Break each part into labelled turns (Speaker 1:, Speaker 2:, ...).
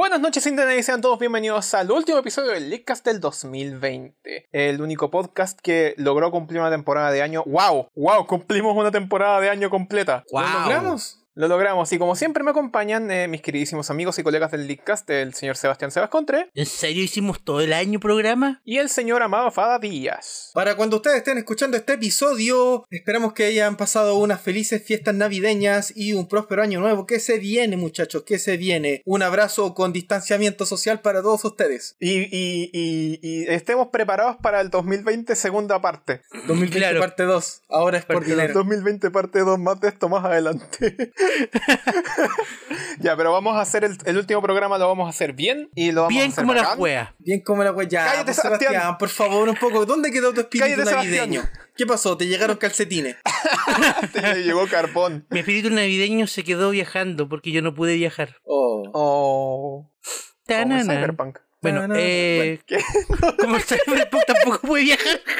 Speaker 1: Buenas noches, Internet, y sean todos bienvenidos al último episodio del Leakcast del 2020. El único podcast que logró cumplir una temporada de año. ¡Wow! ¡Wow! Cumplimos una temporada de año completa.
Speaker 2: ¡Wow!
Speaker 1: ¿Lo logramos? Lo logramos y como siempre me acompañan eh, mis queridísimos amigos y colegas del Leakcast, el señor Sebastián Sebas Contre
Speaker 2: ¿En serio hicimos todo el año programa?
Speaker 1: y el señor Amado Fada Díaz.
Speaker 3: Para cuando ustedes estén escuchando este episodio, esperamos que hayan pasado unas felices fiestas navideñas y un próspero año nuevo. ¿Qué se viene, muchachos? ¿Qué se viene? Un abrazo con distanciamiento social para todos ustedes.
Speaker 1: Y, y- y- y estemos preparados para el 2020 segunda parte.
Speaker 3: 2020
Speaker 2: Claro.
Speaker 3: parte 2. Ahora es por
Speaker 2: Parte
Speaker 3: dinero.
Speaker 1: 2020 parte 2 más de esto más adelante. ya, pero vamos a hacer el, el último programa, lo vamos a hacer bien y lo vamos a
Speaker 2: Bien
Speaker 1: hacer
Speaker 2: como la juega.
Speaker 3: Bien como la wea. Ya,
Speaker 1: Cállate,
Speaker 3: pues,
Speaker 1: Sebastián.
Speaker 3: Sebastián, por favor, un poco. ¿Dónde quedó tu espíritu
Speaker 1: Cállate, Sebastián.
Speaker 3: navideño? ¿Qué pasó? ¿Te llegaron calcetines?
Speaker 1: Te llegó carbón.
Speaker 2: Mi espíritu navideño se quedó viajando porque yo no pude viajar.
Speaker 3: Oh.
Speaker 1: Oh. Como. Cyberpunk.
Speaker 2: Bueno,
Speaker 3: Tanana.
Speaker 2: eh,
Speaker 1: ¿Qué?
Speaker 2: como el Cyberpunk tampoco puede viajar.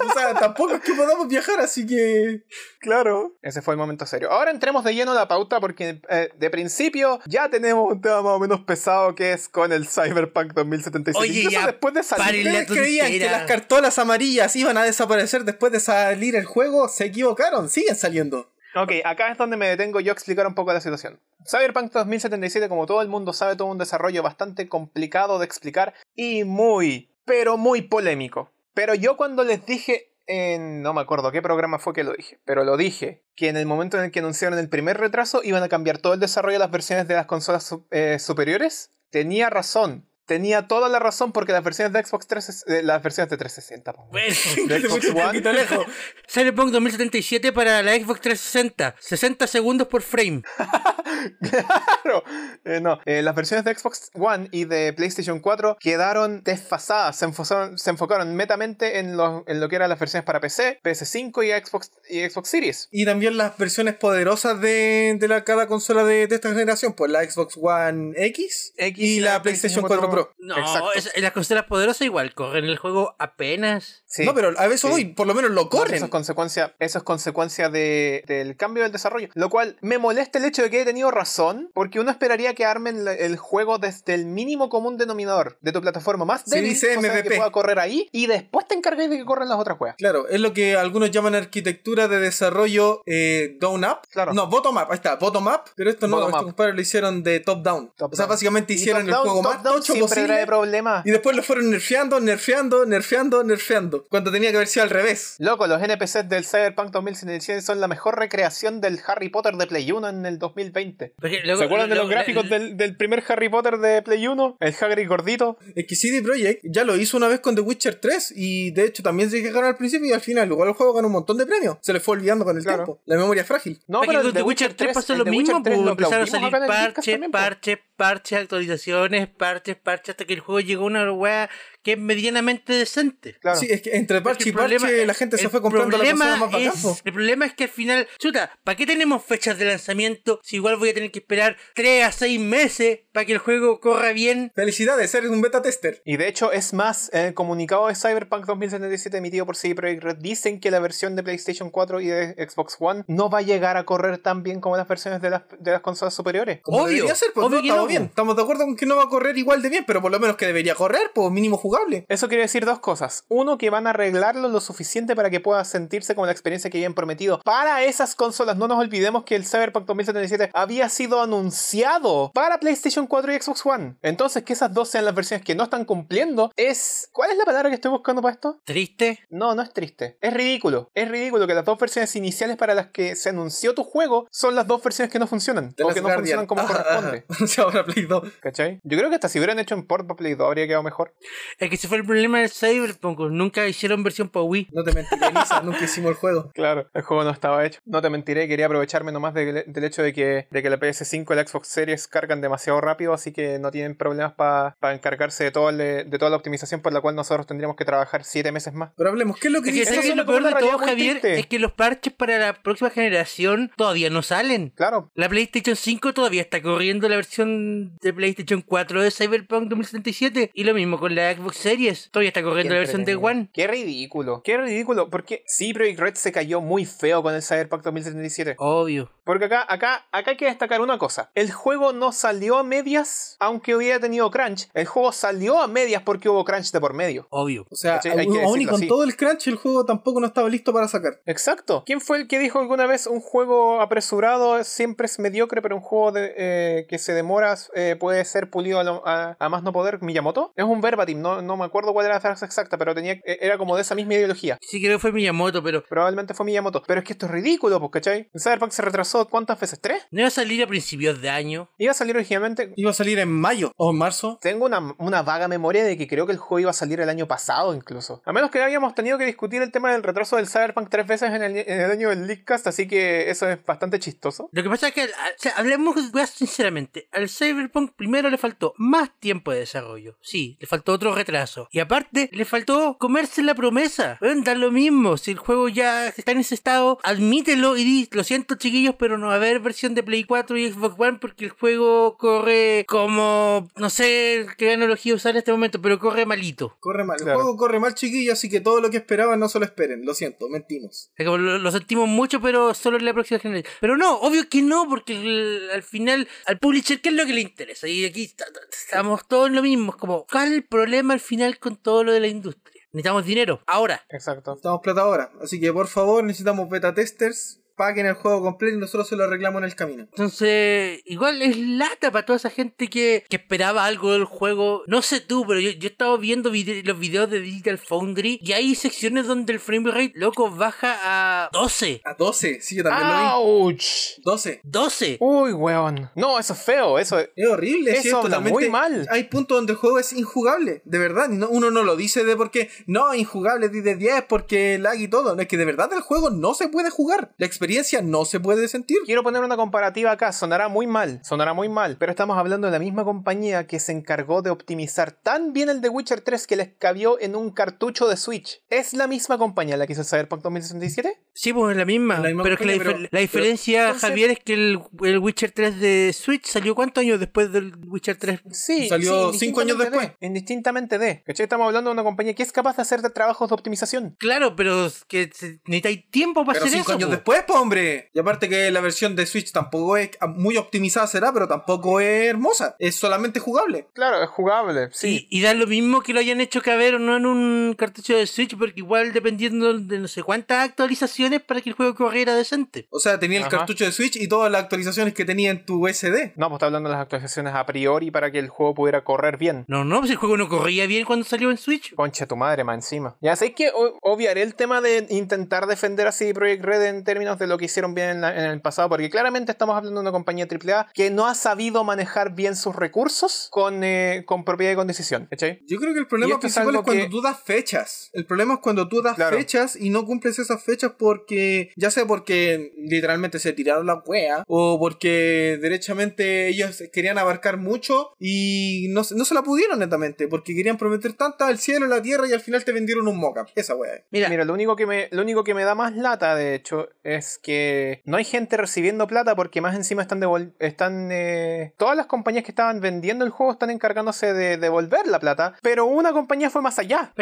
Speaker 3: O sea, tampoco es que podamos viajar, así que.
Speaker 1: Claro. Ese fue el momento serio. Ahora entremos de lleno a la pauta porque eh, de principio ya tenemos un tema más o menos pesado que es con el Cyberpunk 2077.
Speaker 2: Oye,
Speaker 1: Incluso
Speaker 2: ya,
Speaker 1: después de salir...
Speaker 3: ¿Ustedes creían que las cartolas amarillas iban a desaparecer después de salir el juego? Se equivocaron, siguen saliendo.
Speaker 1: Ok, acá es donde me detengo yo a explicar un poco la situación. Cyberpunk 2077, como todo el mundo sabe, tuvo un desarrollo bastante complicado de explicar y muy, pero muy polémico. Pero yo cuando les dije en... no me acuerdo qué programa fue que lo dije, pero lo dije, que en el momento en el que anunciaron el primer retraso iban a cambiar todo el desarrollo de las versiones de las consolas eh, superiores, tenía razón. Tenía toda la razón porque las versiones de Xbox 3, eh, las versiones de 360, po.
Speaker 2: Bueno,
Speaker 1: de Xbox
Speaker 3: Un
Speaker 1: One,
Speaker 3: poquito lejos.
Speaker 2: Cyberpunk 2077 para la Xbox 360. 60 segundos por frame.
Speaker 1: Claro. Eh, no, eh, las versiones de Xbox One y de PlayStation 4 quedaron desfasadas. Se enfocaron, se enfocaron netamente en lo, en lo que eran las versiones para PC, PS5 y Xbox, y Xbox Series.
Speaker 3: Y también las versiones poderosas de, de la, cada consola de, de esta generación, pues la Xbox One X,
Speaker 1: X
Speaker 3: y la PlayStation 4 Pro.
Speaker 2: No,
Speaker 1: Exacto.
Speaker 2: es- las consolas poderosas igual corren el juego apenas.
Speaker 1: Sí.
Speaker 3: No, pero a veces
Speaker 1: Sí.
Speaker 3: hoy por lo menos lo
Speaker 1: No,
Speaker 3: corren.
Speaker 1: Eso es consecuencia, eso es consecuencia de- del cambio del desarrollo. Lo cual me molesta el hecho de que haya tenido razón, porque uno esperaría que armen la- el juego desde el mínimo común denominador de tu plataforma más
Speaker 3: Sí,
Speaker 1: débil,
Speaker 3: dice
Speaker 1: cosa de que
Speaker 3: MVP.
Speaker 1: pueda correr ahí, y después te encargues de que corran las otras juegas.
Speaker 3: Claro, es lo que algunos llaman arquitectura de desarrollo eh, down up.
Speaker 1: Claro.
Speaker 3: No, bottom up, ahí está, bottom up. Pero esto no, estos compadres lo hicieron de top down.
Speaker 1: Top
Speaker 3: o sea,
Speaker 1: down.
Speaker 3: básicamente hicieron el
Speaker 1: down-
Speaker 3: juego más tocho posible.
Speaker 1: trae problemas.
Speaker 3: Y después lo fueron nerfeando, nerfeando, nerfeando, nerfeando. Cuando tenía que haber sido al revés.
Speaker 1: Loco, los NPCs del Cyberpunk 2077 son la mejor recreación del Harry Potter de Play 1 en el 2020.
Speaker 2: Porque luego-
Speaker 1: ¿Se acuerdan de los gráficos del, del primer Harry Potter de Play 1? El Hagrid gordito.
Speaker 3: Es que CD Projekt ya lo hizo una vez con The Witcher 3 y de hecho también se quejaron al principio y al final igual el juego ganó un montón de premios. Se le fue olvidando con el
Speaker 1: Claro.
Speaker 3: tiempo. La memoria es frágil.
Speaker 1: No, pero el
Speaker 2: The Witcher 3 pasó lo mismo,
Speaker 1: 3
Speaker 2: pues,
Speaker 1: lo
Speaker 2: empezaron a salir parches,
Speaker 1: po.
Speaker 2: parches, parches, actualizaciones, parches, parches, hasta que el juego llegó a una weá que es medianamente decente.
Speaker 1: Claro.
Speaker 3: Sí, es que entre parche y
Speaker 2: problema-
Speaker 3: parche la gente se fue comprando la consola más bacán.
Speaker 2: es-
Speaker 3: po.
Speaker 2: El problema es que al final, chuta, ¿para qué tenemos fechas de lanzamiento si igual voy a tener que esperar 3 a 6 meses para que el juego corra bien?
Speaker 3: Felicidades, eres un beta tester.
Speaker 1: Y de hecho, es más, en el comunicado de Cyberpunk 2077 emitido por CD Projekt Red dicen que la versión de PlayStation 4 y de Xbox One no va a llegar a correr tan bien como las versiones de las, de las consolas superiores.
Speaker 3: Como
Speaker 2: Obvio,
Speaker 3: ser, pues
Speaker 2: obvio
Speaker 3: no,
Speaker 2: que
Speaker 3: estamos
Speaker 2: no,
Speaker 3: bien. Estamos de acuerdo con que no va a correr igual de bien, pero por lo menos que debería correr, pues mínimo jugable.
Speaker 1: Eso quiere decir dos cosas. Uno, que van a arreglarlo lo suficiente para que pueda sentirse como la experiencia que habían prometido para esas consolas. No nos olvidemos que el Cyberpunk 2077 había sido anunciado para PlayStation 4 y Xbox One. Entonces, que esas dos sean las versiones que no están cumpliendo es... ¿Cuál es la palabra que estoy buscando para esto?
Speaker 2: ¿Triste?
Speaker 1: No, no es triste. Es ridículo. Es ridículo que las dos versiones iniciales para las que se anunció tu juego son las dos versiones que no funcionan.
Speaker 3: The
Speaker 1: o que no
Speaker 3: Guardian.
Speaker 1: funcionan como
Speaker 3: Ajá,
Speaker 1: corresponde.
Speaker 3: ajá. O sea, ahora Play 2.
Speaker 1: ¿Cachai? Yo creo que hasta si hubieran hecho un port para Play 2 habría quedado mejor.
Speaker 2: Es que ese fue el problema del Cyberpunk. Nunca hicieron versión para Wii.
Speaker 3: No te mentiré, Lisa, nunca hicimos el juego.
Speaker 1: Claro, el juego no estaba hecho. No te mentiré, quería aprovecharme nomás de- del hecho de que, de que la PS5 y la Xbox Series cargan demasiado rápido, así que no tienen problemas para encargarse de, todo el- de toda la optimización por la cual nosotros tendríamos que trabajar 7 meses más.
Speaker 3: Pero hablemos, ¿qué es lo que
Speaker 2: Es que
Speaker 3: dice?
Speaker 2: ¿sabes
Speaker 1: eso
Speaker 2: lo peor de todo, Javier,
Speaker 1: triste.
Speaker 2: es que los parches para la próxima generación todavía no salen.
Speaker 1: Claro,
Speaker 2: La PlayStation 5 todavía está corriendo la versión de PlayStation 4 de Cyberpunk 2077 y lo mismo con la Xbox Series. Todavía está corriendo la versión de One.
Speaker 1: Qué ridículo, qué ridículo, porque sí, Projekt Red se cayó muy feo con el Cyberpunk 2077.
Speaker 2: Obvio.
Speaker 1: Porque acá, acá, acá hay que destacar una cosa. El juego no salió a medias, aunque hubiera tenido crunch. El juego salió a medias porque hubo crunch de por medio.
Speaker 2: Obvio.
Speaker 3: O sea,
Speaker 1: ¿Cachai? Hay
Speaker 3: aún
Speaker 1: que
Speaker 3: aún y con
Speaker 1: así.
Speaker 3: todo el crunch, el juego tampoco no estaba listo para sacar.
Speaker 1: Exacto. ¿Quién fue el que dijo alguna vez un juego apresurado siempre es mediocre, pero un juego de, eh, que se demora eh, puede ser pulido a, lo- a- a más no poder? ¿Miyamoto? Es un verbatim, no, no me acuerdo cuál era la frase exacta, pero tenía, eh, era como de esa misma ideología.
Speaker 2: Sí creo que fue Miyamoto, pero
Speaker 1: Probablemente fue Miyamoto. Pero es que esto es ridículo, pues, ¿cachai? El Cyberpunk se retrasó ¿cuántas veces? ¿Tres?
Speaker 2: no iba a salir a principios de año.
Speaker 1: Iba a salir originalmente.
Speaker 3: Iba a salir en mayo o en marzo.
Speaker 1: Tengo una, una vaga memoria de que creo que el juego iba a salir el año pasado incluso. A menos que habíamos tenido que discutir el tema del retraso del Cyberpunk tres veces en el, en el año del Leakcast, así que eso es bastante chistoso.
Speaker 2: Lo que pasa es que, o sea, hablemos sinceramente, al Cyberpunk primero le faltó más tiempo de desarrollo. Sí, le faltó otro retraso. Y aparte, le faltó comerse la promesa. Weón, da lo mismo. Si el juego ya está en ese estado, admítelo y di, lo siento chiquillos, pero no va a haber versión de Play 4 y Xbox One porque el juego corre como, no sé qué analogía usar en este momento, pero corre malito.
Speaker 3: Corre mal.
Speaker 1: Claro.
Speaker 3: El juego corre mal, chiquillos, así que todo lo que esperaban no se lo esperen. Lo siento, mentimos.
Speaker 2: Lo, lo sentimos mucho, pero solo en la próxima generación. Pero no, obvio que no, porque el- al final, al publisher, ¿qué es lo que le interesa? Y aquí estamos todos en lo mismo. Es como, ¿cuál es el problema al final con todo lo de la industria? Necesitamos dinero, ahora.
Speaker 1: Exacto.
Speaker 3: Estamos plata ahora. Así que por favor, necesitamos beta testers. Paguen el juego completo y nosotros se lo arreglamos en el camino.
Speaker 2: Entonces, igual es lata para toda esa gente que, que esperaba algo del juego. No sé tú, pero yo, yo he estado viendo vide- los videos de Digital Foundry y hay secciones donde el frame rate, loco, baja a 12.
Speaker 3: A 12, sí, yo también lo
Speaker 1: ¡Auch!
Speaker 3: vi. 12.
Speaker 2: 12.
Speaker 1: Uy, weón. No, eso es feo. Eso es...
Speaker 3: Es horrible,
Speaker 1: Eso
Speaker 3: sí, es
Speaker 1: habla
Speaker 3: totalmente.
Speaker 1: muy mal.
Speaker 3: Hay puntos donde el juego es injugable, de verdad. no- uno no lo dice de porque no, injugable 10 de 10 porque lag y todo. No es que de verdad el juego no se puede jugar. La experiencia no se puede sentir.
Speaker 1: Quiero poner una comparativa acá, sonará muy mal, sonará muy mal, pero estamos hablando de la misma compañía que se encargó de optimizar tan bien el The Witcher 3 que les cabió en un cartucho de Switch. ¿Es la misma compañía la que hizo Cyberpunk 2067?
Speaker 2: Sí, pues es la misma.
Speaker 3: La misma
Speaker 2: pero es que la,
Speaker 3: pero-
Speaker 2: la diferencia,
Speaker 1: entonces-
Speaker 2: Javier, es que el, el Witcher 3 de Switch salió cuántos años después del Witcher 3.
Speaker 1: Sí,
Speaker 3: Salió
Speaker 1: sí,
Speaker 3: cinco años
Speaker 1: indistintamente
Speaker 3: después.
Speaker 1: de, indistintamente de. ¿Cachai? Estamos hablando de una compañía que es capaz de hacer trabajos de optimización.
Speaker 2: Claro, pero que se- necesitáis tiempo para
Speaker 3: Pero
Speaker 2: hacer
Speaker 3: cinco
Speaker 2: eso.
Speaker 3: años
Speaker 2: po.
Speaker 3: después, po, hombre. Y aparte que la versión de Switch tampoco es muy optimizada será, pero tampoco es hermosa. Es solamente jugable.
Speaker 1: Claro, es jugable, sí.
Speaker 2: Y, y da lo mismo que lo hayan hecho caber o no en un cartucho de Switch, porque igual dependiendo de no sé cuántas actualizaciones para que el juego corriera decente.
Speaker 3: O sea, tenía el
Speaker 1: Ajá.
Speaker 3: cartucho de Switch y todas las actualizaciones que tenía en tu SD.
Speaker 1: No, pues está hablando de las actualizaciones a priori para que el juego pudiera correr bien.
Speaker 2: No, no, pues el juego no corría bien cuando salió en Switch.
Speaker 1: Concha tu madre, más encima. Ya sé que obviaré el tema de intentar defender a CD Projekt Red en términos de lo que hicieron bien en, la- en el pasado, porque claramente estamos hablando de una compañía AAA que no ha sabido manejar bien sus recursos con, eh, con propiedad y con decisión. ¿cachai?
Speaker 3: Yo creo que el problema
Speaker 1: es
Speaker 3: principal es, cuando
Speaker 1: que-
Speaker 3: tú das fechas. El problema es cuando tú das
Speaker 1: Claro.
Speaker 3: fechas y no cumples esas fechas porque, ya sea porque literalmente se tiraron la wea o porque derechamente ellos querían abarcar mucho y no, se- no se la pudieron netamente porque querían prometer tanta el cielo, la tierra y al final te vendieron un mockup. Esa wea. es.
Speaker 2: Mira,
Speaker 1: Mira, lo único, que me, lo único que me da más lata, de hecho, es que no hay gente recibiendo plata porque más encima están devol- están eh, todas las compañías que estaban vendiendo el juego están encargándose de devolver la plata, pero una compañía fue más allá.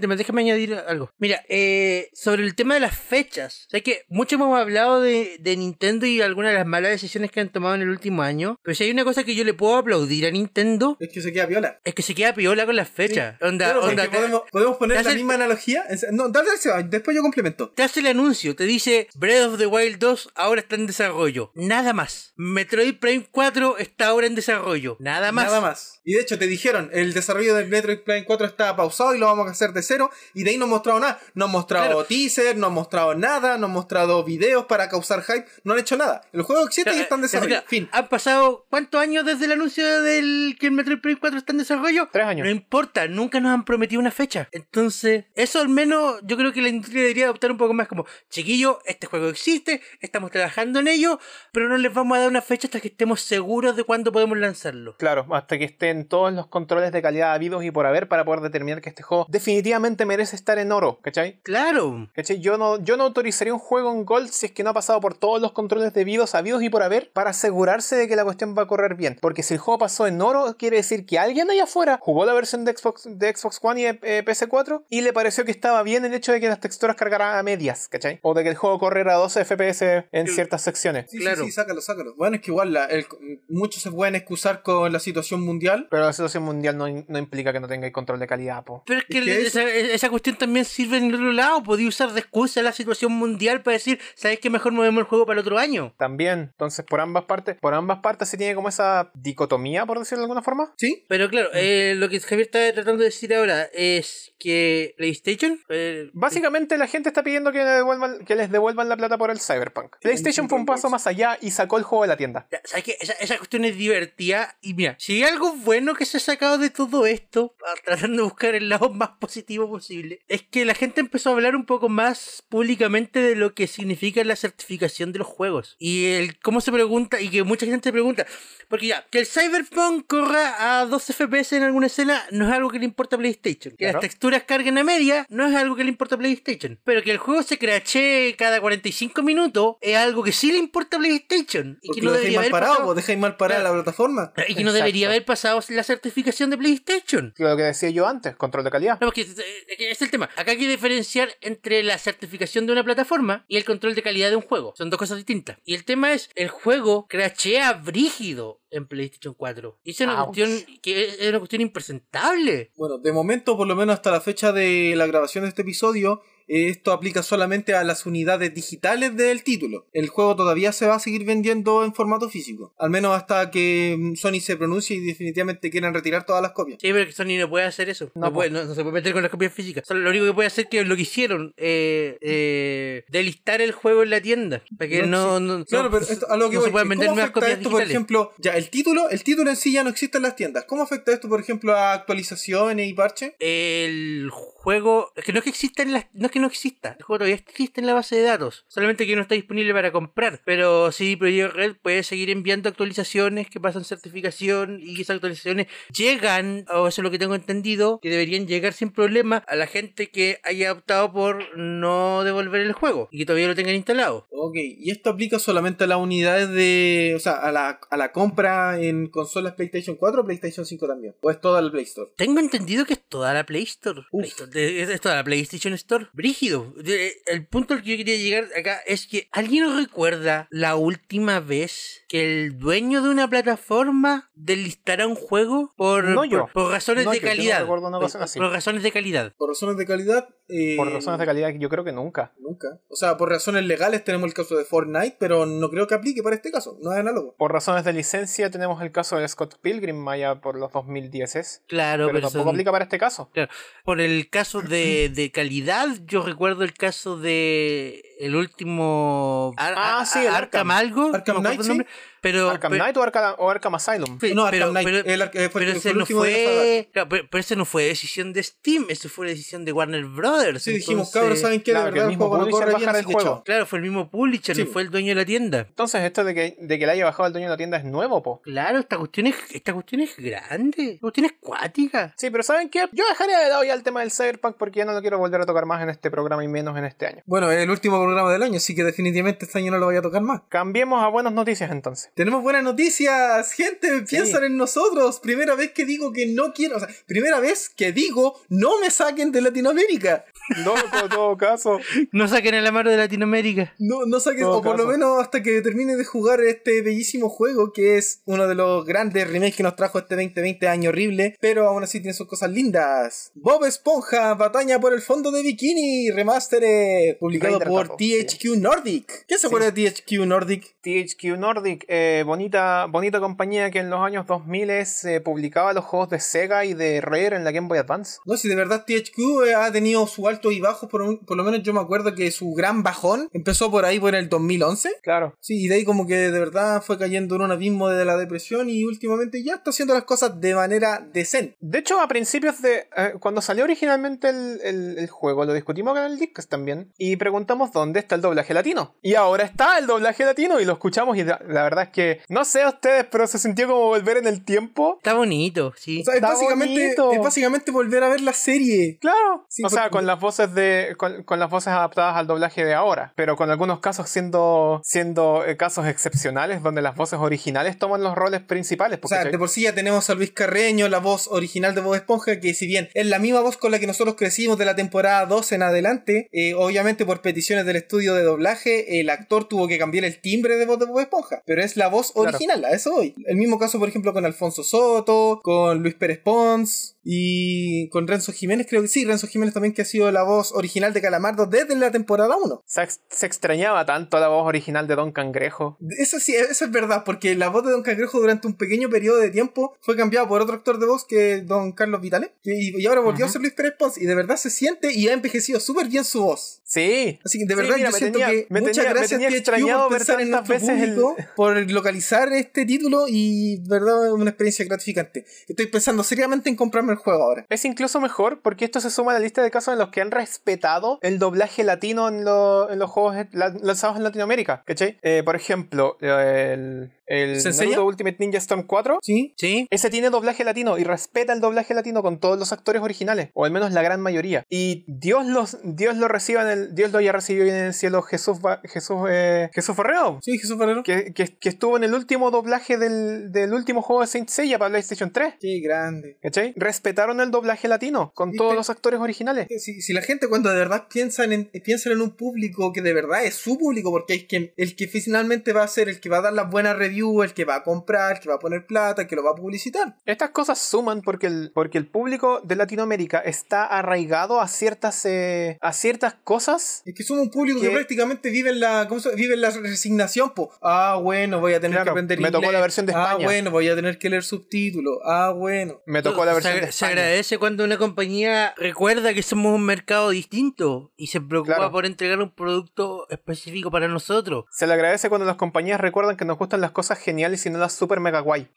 Speaker 2: Tema, déjame añadir algo. Mira, eh, sobre el tema de las fechas, sé que mucho hemos hablado de, de Nintendo y algunas de las malas decisiones que han tomado en el último año, pero si hay una cosa que yo le puedo aplaudir a Nintendo,
Speaker 3: Es que se queda viola.
Speaker 2: es que se queda piola con las fechas. Onda,
Speaker 3: Claro,
Speaker 2: onda,
Speaker 3: porque podemos, podemos poner la misma analogía. No, dale, después yo complemento.
Speaker 2: te hace el anuncio, te dice Breath of the Wild 2 ahora está en desarrollo. Nada más. Metroid Prime 4 está ahora en desarrollo. Nada más.
Speaker 3: Nada más. Y de hecho te dijeron, el desarrollo del Metroid Prime 4 está pausado y lo vamos a hacer de cero. Y de ahí no han mostrado nada. No han mostrado
Speaker 2: Claro.
Speaker 3: Teaser, no han mostrado nada, no han mostrado videos para causar hype. No han hecho nada. El juego existe y está en desarrollo.
Speaker 2: Claro,
Speaker 3: Fin.
Speaker 2: Han pasado ¿cuántos años desde el anuncio del que el Metroid Prime 4 está en desarrollo?
Speaker 1: Tres años.
Speaker 2: No importa, nunca nos han prometido una fecha. Entonces, eso al menos yo creo que la industria debería adoptar un poco más como, chiquillo, este juego existe, estamos trabajando en ello, pero no les vamos a dar una fecha hasta que estemos seguros de cuándo podemos lanzarlo.
Speaker 1: Claro, hasta que estén todos los controles de calidad habidos y por haber para poder determinar que este juego definitivamente merece estar en oro, ¿cachai?
Speaker 2: Claro.
Speaker 1: Yo no, yo no autorizaría un juego en Gold si es que no ha pasado por todos los controles debidos, habidos y por haber, para asegurarse de que la cuestión va a correr bien. Porque si el juego pasó en oro, quiere decir que alguien allá afuera jugó la versión de Xbox, de Xbox One y de eh, PS4 y le pareció que estaba bien el hecho de que las texturas cargaran a medias, ¿cachai? O de que el juego corriera a 12 FPS en ciertas secciones.
Speaker 3: Sí,
Speaker 2: Claro.
Speaker 3: sí, sí, sácalo, sácalo. Bueno, es que igual la- el- muchos se pueden excusar con la situación mundial.
Speaker 1: Pero la situación mundial no, no implica que no tengáis control de calidad, po.
Speaker 2: Pero es que,
Speaker 3: Es que
Speaker 2: esa, esa cuestión también sirve en el otro lado. Podía usar de excusa la situación mundial para decir, ¿sabes qué? Mejor movemos el juego para el otro año.
Speaker 1: También, entonces por ambas partes, por ambas partes se tiene como esa dicotomía, por decirlo de alguna forma.
Speaker 3: ¿Sí?
Speaker 2: Pero claro, eh, lo que Javier está tratando de decir ahora es que PlayStation... eh,
Speaker 1: Básicamente la gente está pidiendo que, devuelvan, que les devuelvan la plata por el Cyberpunk. PlayStation fue un paso más allá y sacó el juego de la tienda.
Speaker 2: ¿Sabes qué? Esa, esa cuestión es divertida. Y mira, si hay algo bueno que se ha sacado de todo esto, tratando de buscar el lado más positivo posible, es que la gente empezó a hablar un poco más públicamente de lo que significa la certificación de los juegos. Y el cómo se pregunta, y que mucha gente se pregunta, porque ya, que el Cyberpunk corra a 12 FPS en alguna escena no es algo que le importa a PlayStation. Que
Speaker 1: Claro.
Speaker 2: las texturas carguen a media no es algo que le importa a PlayStation. Pero que el juego se crachee cada 45 minutos es algo que sí le importa a PlayStation. Y
Speaker 3: Porque
Speaker 2: que no debería haber
Speaker 3: parado,
Speaker 2: pasado.
Speaker 3: dejáis mal parada
Speaker 2: Claro.
Speaker 3: la plataforma.
Speaker 2: Y que no
Speaker 1: Exacto.
Speaker 2: debería haber pasado la certificación de PlayStation.
Speaker 1: Lo que decía yo antes, control de calidad.
Speaker 2: No, porque es- es el tema. Acá hay que diferenciar entre la certificación de una plataforma y el control de calidad de un juego. Son dos cosas distintas. Y el tema es, el juego crachea brígido en PlayStation 4. Y es una
Speaker 1: Ouch.
Speaker 2: cuestión que es una cuestión impresentable.
Speaker 3: Bueno, de momento, por lo menos hasta la fecha de la grabación de este episodio, esto aplica solamente a las unidades digitales del título. El juego todavía se va a seguir vendiendo en formato físico. Al menos hasta que mm, Sony se pronuncie y definitivamente quieran retirar todas las copias.
Speaker 2: Sí, pero que Sony no puede hacer eso. No,
Speaker 1: No,
Speaker 2: puede, no, no se puede meter con las copias físicas. Solo lo único que puede hacer que lo que hicieron, eh, eh, delistar el juego en la tienda. Para que no, no,
Speaker 3: Claro,
Speaker 2: no-
Speaker 3: pero esto, a lo que
Speaker 2: no
Speaker 3: voy,
Speaker 2: se puedan vender
Speaker 3: ¿cómo
Speaker 2: más
Speaker 3: afecta
Speaker 2: copias
Speaker 3: esto, por ejemplo, ya el título, el título en sí ya no existe en las tiendas. ¿Cómo afecta esto, por ejemplo, a actualizaciones y parches?
Speaker 2: el juego es que no es que exista en la, no es que no exista el juego todavía existe en la base de datos solamente que no está disponible para comprar pero sí Project Red puede seguir enviando actualizaciones que pasan certificación y esas actualizaciones llegan o eso es lo que tengo entendido que deberían llegar sin problema a la gente que haya optado por no devolver el juego y que todavía lo tengan instalado
Speaker 3: Ok, y esto aplica solamente a las unidades de. O sea, a la, a la compra en consolas PlayStation 4 o PlayStation 5 también. O es toda el Play Store.
Speaker 2: Tengo entendido que es toda la Play Store. Play Store, es toda la PlayStation Store. Brígido. De- el punto al que yo quería llegar acá es que ¿alguien recuerda la última vez que el dueño de una plataforma delistara un juego por,
Speaker 1: No
Speaker 2: por-
Speaker 1: yo.
Speaker 2: por razones
Speaker 1: No
Speaker 2: de
Speaker 1: yo, yo no
Speaker 2: calidad?
Speaker 1: una
Speaker 2: por,
Speaker 1: así.
Speaker 2: por razones de calidad.
Speaker 3: Por razones de calidad. eh,
Speaker 1: Por razones de calidad, yo creo que nunca.
Speaker 3: Nunca. O sea, por razones legales tenemos el caso de Fortnite, pero no creo que aplique para este caso. No es análogo.
Speaker 1: Por razones de licencia tenemos el caso de Scott Pilgrim, Maya, por los 2010,
Speaker 2: Claro,
Speaker 1: pero,
Speaker 2: pero,
Speaker 1: tampoco
Speaker 2: son-
Speaker 1: aplica para este caso.
Speaker 2: Claro. Por el caso de, de calidad, yo recuerdo el caso de el último Ar-
Speaker 1: Ah,
Speaker 2: Ar-
Speaker 1: sí, el
Speaker 2: Arkham
Speaker 1: Arkham.
Speaker 2: algo,
Speaker 3: Arkham Knight,
Speaker 2: el nombre, pero
Speaker 1: Arkham
Speaker 2: pero-
Speaker 1: Knight o Arkham, o Arkham Asylum.
Speaker 2: Sí,
Speaker 3: no,
Speaker 2: pero-
Speaker 3: Arkham Knight.
Speaker 2: pero-
Speaker 3: el, eh, fue,
Speaker 2: pero ese no fue claro, pero, pero ese no fue decisión de Steam ese fue decisión de Warner Brothers
Speaker 3: Sí, dijimos,
Speaker 2: entonces-
Speaker 3: cabros, ¿saben qué?
Speaker 1: claro,
Speaker 3: de
Speaker 1: el
Speaker 3: verdad el
Speaker 1: mismo
Speaker 3: juego no así
Speaker 1: el juego.
Speaker 2: claro fue el mismo publisher
Speaker 3: Sí.
Speaker 2: no fue el dueño de la tienda
Speaker 1: Entonces, esto de que, de que le haya bajado el dueño de la tienda es nuevo, po.
Speaker 2: claro esta cuestión es esta cuestión es grande esta cuestión es cuática
Speaker 1: Sí, pero ¿saben qué? Yo dejaría de lado ya el tema del Cyberpunk porque ya no lo quiero volver a tocar más en este programa y menos en este año.
Speaker 3: Bueno, el último programa del año, así que definitivamente este año no lo voy a tocar más.
Speaker 1: Cambiemos a buenas noticias entonces.
Speaker 3: Tenemos buenas noticias, gente, piensan en nosotros. Primera vez que digo que no quiero, o sea, primera vez que digo no me saquen de Latinoamérica.
Speaker 1: Loco, en todo caso.
Speaker 2: no saquen el amaro de Latinoamérica
Speaker 3: No, no saquen,
Speaker 1: Todo
Speaker 3: o por lo menos hasta que termine de jugar este bellísimo juego que es uno de los grandes remakes que nos trajo este 2020 año horrible, pero aún así tiene sus cosas lindas. Bob Esponja, Batalla por el Fondo de Bikini, Remastered, publicado por THQ Nordic. ¿Qué se acuerda de THQ Nordic?
Speaker 1: THQ Nordic, eh, bonita, bonita compañía que en los años 2000 eh, publicaba los juegos de Sega y de Rare en la Game Boy Advance.
Speaker 3: No, si de verdad THQ eh, ha tenido su alto y bajos, por, un- por lo menos yo me acuerdo que su gran bajón empezó por ahí por el 2011.
Speaker 1: Claro.
Speaker 3: Sí, y de ahí como que de verdad fue cayendo en un abismo de la depresión y últimamente ya está haciendo las cosas de manera decente.
Speaker 1: De hecho, a principios de. eh, cuando salió originalmente el, el- el juego, lo discutimos acá en el Discos también. Y preguntamos dónde dónde está el doblaje latino. Y ahora está el doblaje latino y lo escuchamos y la, la verdad es que no sé a ustedes, pero se sintió como volver en el tiempo.
Speaker 2: Está bonito, sí.
Speaker 3: O sea, es
Speaker 1: Está
Speaker 3: básicamente,
Speaker 1: bonito.
Speaker 3: es básicamente volver a ver la serie.
Speaker 1: Claro.
Speaker 3: Sí,
Speaker 1: o sea,
Speaker 3: porque-
Speaker 1: con las voces de. Con, con las voces adaptadas al doblaje de ahora. Pero con algunos casos siendo. siendo eh, casos excepcionales donde las voces originales toman los roles principales.
Speaker 3: O
Speaker 1: porque,
Speaker 3: sea, de por sí ya tenemos a Luis Carreño, la voz original de Bob Esponja, que si bien es la misma voz con la que nosotros crecimos de la temporada 2 en adelante, eh, obviamente por peticiones del estudio de doblaje, el actor tuvo que cambiar el timbre de voz de Bob Esponja, pero es la voz
Speaker 1: Claro.
Speaker 3: original, a eso voy. El mismo caso, por ejemplo, con Alfonso Soto, con Luis Pérez Pons y con Renzo Jiménez, creo que sí, Renzo Jiménez también que ha sido la voz original de Calamardo desde la temporada 1.
Speaker 1: se, ex- se extrañaba tanto la voz original de Don Cangrejo.
Speaker 3: Eso sí, eso es verdad, porque la voz de Don Cangrejo durante un pequeño periodo de tiempo fue cambiada por otro actor de voz que Don Carlos Vitale. Y, y ahora volvió a
Speaker 1: Ujú.
Speaker 3: ser Luis Pérez Pons. Y de verdad se siente y ha envejecido súper bien su voz.
Speaker 1: Sí.
Speaker 3: Así que de
Speaker 1: Sí,
Speaker 3: verdad
Speaker 1: mira,
Speaker 3: yo
Speaker 1: me
Speaker 3: siento
Speaker 1: tenía-
Speaker 3: que
Speaker 1: me
Speaker 3: muchas
Speaker 1: tenía- me
Speaker 3: gracias
Speaker 1: tenía
Speaker 3: THQ
Speaker 1: extrañado
Speaker 3: por pensar en nuestro
Speaker 1: veces el-
Speaker 3: público, por localizar este título y de verdad es una experiencia gratificante. Estoy pensando seriamente en comprarme el.
Speaker 1: Es incluso mejor porque esto se suma a la lista de casos en los que han respetado el doblaje latino en, lo- en los juegos la- lanzados en Latinoamérica. ¿Cachai? Eh, por ejemplo, el, el. Naruto Ultimate Ninja Storm 4.
Speaker 3: ¿Sí?
Speaker 2: Sí.
Speaker 1: Ese tiene doblaje latino y respeta el doblaje latino con todos los actores originales, o al menos la gran mayoría. Y Dios los Dios lo reciba en el Dios lo haya recibido en el cielo Jesús Jesús eh, Jesús Ferrero.
Speaker 3: Sí, Jesús Ferrero.
Speaker 1: Que, que- que estuvo en el último doblaje del, del último juego de Saint Seiya para PlayStation 3.
Speaker 3: Qué grande.
Speaker 1: ¿Cachai? Respetaron el doblaje latino con todos los actores originales.
Speaker 3: Si, si la gente cuando de verdad piensan en, piensan en un público que de verdad es su público, porque es que el que finalmente va a ser el que va a dar las buenas reviews, el que va a comprar, el que va a poner plata, el que lo va a publicitar.
Speaker 1: Estas cosas suman porque el, porque el público de Latinoamérica está arraigado a ciertas, eh, a ciertas cosas.
Speaker 3: Es que somos un público que
Speaker 1: ¿Qué?
Speaker 3: prácticamente vive en la, ¿cómo se- vive en la resignación, po. Ah, bueno, voy a tener
Speaker 1: Claro,
Speaker 3: que aprender
Speaker 1: me tocó
Speaker 3: inglés.
Speaker 1: la versión de
Speaker 3: Ah,
Speaker 1: España.
Speaker 3: bueno, voy a tener que leer subtítulos. Ah, bueno.
Speaker 1: Me tocó la
Speaker 2: Se
Speaker 1: versión
Speaker 2: agra-
Speaker 1: de
Speaker 2: se
Speaker 1: España.
Speaker 2: agradece cuando una compañía recuerda que somos un mercado distinto y se preocupa
Speaker 1: Claro.
Speaker 2: por entregar un producto específico para nosotros.
Speaker 1: Se le agradece cuando las compañías recuerdan que nos gustan las cosas geniales y no las super mega guay.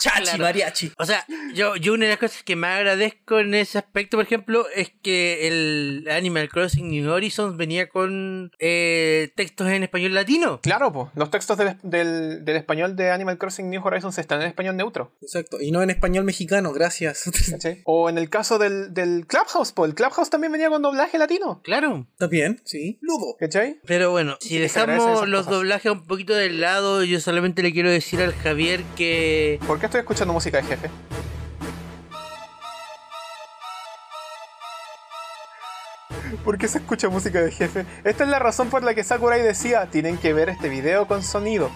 Speaker 3: Chachi,
Speaker 2: Claro.
Speaker 3: mariachi.
Speaker 2: O sea, yo, yo una de las cosas que más agradezco en ese aspecto, por ejemplo, es que el Animal Crossing New Horizons venía con eh, textos en español latino.
Speaker 1: Claro, pues. Los textos del, del, del español de Animal Crossing New Horizons están en español neutro.
Speaker 3: Exacto. Y no en español mexicano, gracias.
Speaker 1: O en el caso del, del Clubhouse, pues. El Clubhouse también venía con doblaje latino.
Speaker 2: Claro.
Speaker 3: Está bien, sí. Ludo.
Speaker 1: ¿Cachai?
Speaker 2: Pero bueno, si dejamos los
Speaker 1: cosas.
Speaker 2: doblajes un poquito del lado, yo solamente le quiero decir al Javier que
Speaker 1: ¿Por qué estoy escuchando música de jefe? ¿Por qué se escucha música de jefe? Esta es la razón por la que Sakurai decía, tienen que ver este video con sonido.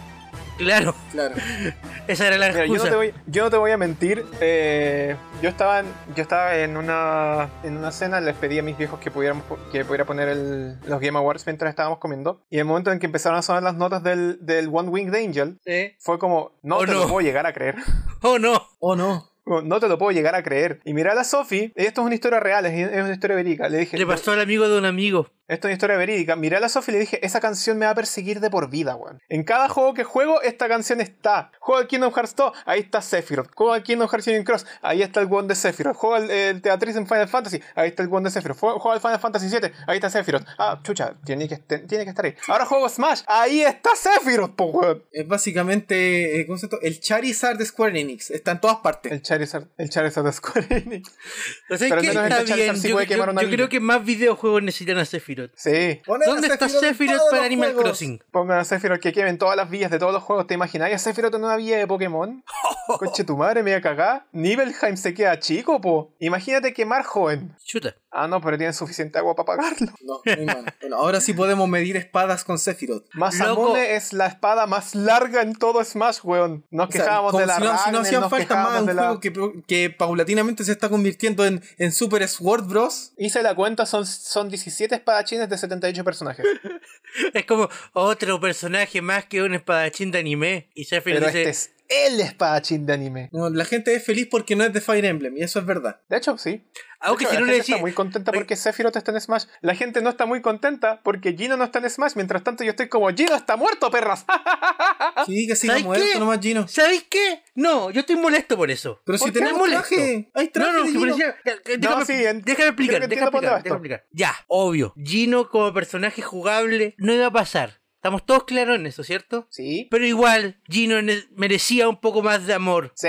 Speaker 2: Claro,
Speaker 3: Claro.
Speaker 2: esa era la
Speaker 1: Mira, yo no
Speaker 2: excusa.
Speaker 1: te voy, yo no te voy a mentir. eh, yo estaba, en, yo estaba en una en una cena, les pedí a mis viejos que pudieran po- que pudiera poner el- los Game Awards mientras estábamos comiendo. Y en el momento en que empezaron a sonar las notas del, del One Winged Angel,
Speaker 2: ¿Eh?
Speaker 1: fue como, no
Speaker 2: Oh,
Speaker 1: te
Speaker 2: no.
Speaker 1: lo puedo llegar a creer.
Speaker 2: Oh no.
Speaker 3: Oh, no.
Speaker 1: Como, No te lo puedo llegar a creer. Y miré a la Sophie, esto es una historia real, es, es una historia verídica. Le dije,
Speaker 2: Le pasó al amigo de un amigo.
Speaker 1: Esto es una historia verídica. Miré a la Sophie y le dije, esa canción me va a perseguir de por vida, weón. En cada juego que juego, esta canción está. Juego al Kingdom Hearts 2, ahí está Sephiroth. Juego al Kingdom Hearts Union Cross, ahí está el one de Sephiroth. Juego al el Teatriz en Final Fantasy, ahí está el one de Sephiroth. Juego, al Final Fantasy 7, ahí está Sephiroth. Ah, chucha, tiene que, tiene que estar ahí. Ahora juego Smash, ahí está Sephiroth, po, weón.
Speaker 3: Es básicamente, eh, ¿cómo se llama? El Charizard de Square Enix. Está en todas partes.
Speaker 1: El Charizard, el Charizard de Square Enix. Pero al menos
Speaker 2: bien.
Speaker 1: Charizard sí
Speaker 2: yo
Speaker 1: puede quemar una
Speaker 2: yo creo que más videojuegos necesitan a Sephiroth.
Speaker 1: Sí.
Speaker 2: ¿Dónde está
Speaker 3: Sephiroth
Speaker 2: para Animal
Speaker 3: juegos.
Speaker 2: Crossing?
Speaker 1: Pongan a Sephiroth que quemen todas las villas de todos los juegos. ¿Te imagináis a Sephiroth en una villa de Pokémon? Coche tu madre, me voy a cagar. Nibelheim se queda chico, po. Imagínate quemar joven.
Speaker 2: Chuta.
Speaker 1: Ah, no, pero tiene suficiente agua para pagarlo.
Speaker 3: No, muy mal. Bueno, ahora sí podemos medir espadas con Sephiroth.
Speaker 1: Masamune es la espada más larga en todo Smash, weón. Nos
Speaker 3: O sea,
Speaker 1: quejábamos de la
Speaker 3: si no, si no hacían falta más un
Speaker 1: de la...
Speaker 3: juego que, que paulatinamente se está convirtiendo en, en Super Sword Bros.
Speaker 1: Hice la cuenta, son, son 17 espadachines de 78 personajes.
Speaker 2: Es como otro personaje más que un espadachín de anime. Y Sephiroth
Speaker 1: Pero
Speaker 2: dice,
Speaker 1: este es el espadachín de anime.
Speaker 3: No, la gente es feliz porque no es de Fire Emblem, y eso es verdad.
Speaker 1: De hecho, sí.
Speaker 2: Aunque
Speaker 1: De
Speaker 2: si
Speaker 1: hecho,
Speaker 2: no
Speaker 1: la
Speaker 2: le
Speaker 1: gente
Speaker 2: decía.
Speaker 1: está muy contenta porque Sephiroth está en Smash. La gente no está muy contenta porque Gino no está en Smash. Mientras tanto, yo estoy como Gino está muerto, perras.
Speaker 3: Sí, que siga
Speaker 2: ¿Sabes
Speaker 3: muerto
Speaker 2: qué?
Speaker 3: nomás, Gino.
Speaker 2: ¿Sabéis qué? No, yo estoy molesto por eso.
Speaker 3: Pero si
Speaker 2: ¿Por qué
Speaker 3: tenemos
Speaker 2: molesto?
Speaker 3: traje, hay traje
Speaker 2: No, no,
Speaker 3: de
Speaker 2: que
Speaker 3: Gino.
Speaker 2: parecía- que- déjame,
Speaker 1: sí, en-
Speaker 2: déjame explicar,
Speaker 1: que
Speaker 2: déjame explicar, déjame explicar. Ya, obvio. Gino como personaje jugable no iba a pasar. Estamos todos claros en eso, ¿cierto?
Speaker 1: Sí.
Speaker 2: Pero igual, Gino merecía un poco más de amor.
Speaker 1: Sí.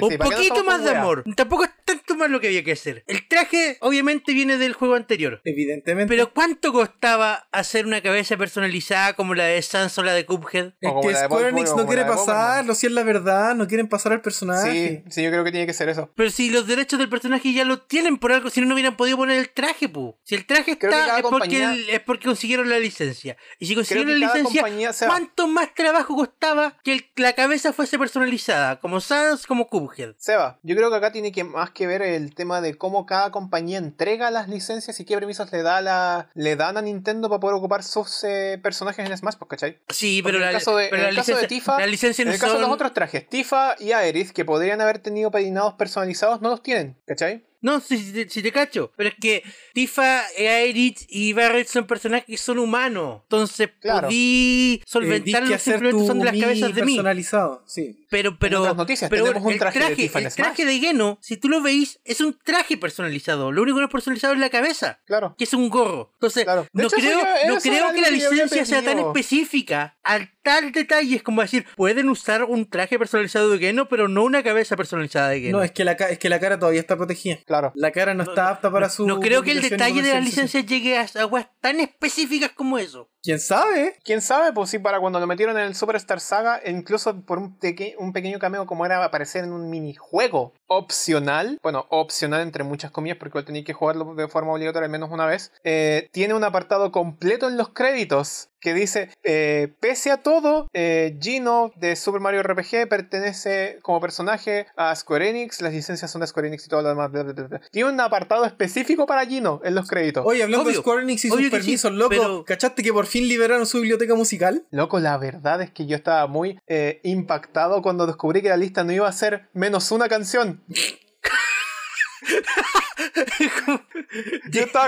Speaker 2: Un
Speaker 1: sí, ¿para qué no
Speaker 2: poquito más de
Speaker 1: wea?
Speaker 2: amor. Tampoco es tanto más lo que había que hacer. El traje, obviamente, viene del juego anterior.
Speaker 3: Evidentemente.
Speaker 2: Pero ¿cuánto costaba hacer una cabeza personalizada como la de Sans o la de Cuphead?
Speaker 3: es que Square Enix no quiere pasarlo, si es la verdad, no quieren pasar al personaje.
Speaker 1: Sí, sí, yo creo que tiene que ser eso.
Speaker 2: Pero si los derechos del personaje ya lo tienen por algo, si no, no hubieran podido poner el traje, pu. Si el traje
Speaker 1: Creo
Speaker 2: está, es porque, el- es porque consiguieron la licencia. Y si consiguieron la licencia, ¿cuánto más trabajo costaba que el- la cabeza fuese personalizada? Como Sans, como Cuphead.
Speaker 1: Seba, yo creo que acá tiene que más que ver el tema de cómo cada compañía entrega las licencias y qué permisos le da la, le dan a Nintendo para poder ocupar sus eh, personajes en Smash, pues, ¿cachai?
Speaker 2: Sí,
Speaker 1: Porque
Speaker 2: pero
Speaker 1: en
Speaker 2: la,
Speaker 1: el caso de,
Speaker 2: pero
Speaker 1: en el caso de Tifa,
Speaker 2: la licencia
Speaker 1: en el caso de los otros trajes, Tifa y Aerith, que podrían haber tenido peinados personalizados, no los tienen, ¿cachai?
Speaker 2: No, si, si te, si te cacho. Pero es que Tifa, Aerith y Barret son personajes que son humanos. Entonces
Speaker 1: Claro.
Speaker 2: podí
Speaker 3: Eh, dis
Speaker 2: solventarlo
Speaker 3: que hacer
Speaker 2: simplemente usando las cabezas de mí.
Speaker 3: personalizado, sí.
Speaker 2: Pero, pero,
Speaker 1: noticias,
Speaker 2: pero
Speaker 1: tenemos un
Speaker 2: el
Speaker 1: traje de
Speaker 2: traje,
Speaker 1: Tifa en
Speaker 2: el traje de Geno, si tú lo veis, es un traje personalizado. Lo único que no es personalizado es la cabeza,
Speaker 1: Claro.
Speaker 2: que es un gorro. Entonces,
Speaker 1: Claro. De
Speaker 2: no
Speaker 1: hecho,
Speaker 2: creo, no creo que la licencia sea tan específica al tal detalle. Es como decir, pueden usar un traje personalizado de Geno, pero no una cabeza personalizada de Geno.
Speaker 3: No, es que, la, es que la cara todavía está protegida.
Speaker 1: Claro.
Speaker 3: La cara no, está apta para su.
Speaker 2: no creo que el detalle de la licencia llegue a aguas tan específicas como eso.
Speaker 3: ¿Quién sabe?
Speaker 1: ¿Quién sabe? Pues sí, para cuando lo metieron en el Superstar Saga, incluso por un, peque- un pequeño cameo como era aparecer en un minijuego opcional, bueno, opcional entre muchas comillas, porque igual tenía que jugarlo de forma obligatoria al menos una vez, eh, tiene un apartado completo en los créditos que dice, eh, pese a todo, eh, Gino de Super Mario RPG pertenece como personaje a Square Enix, las licencias son de Square Enix y todo lo demás. bla, bla, bla, bla. Tiene un apartado específico para Gino en los créditos.
Speaker 3: Oye, hablando
Speaker 2: Obvio,
Speaker 3: de Square Enix y sus
Speaker 2: que sí,
Speaker 3: permisos, loco,
Speaker 2: pero-
Speaker 3: ¿cachaste que por fin liberaron su biblioteca musical?
Speaker 1: Loco, la verdad es que yo estaba muy eh, impactado cuando descubrí que la lista no iba a ser menos una canción.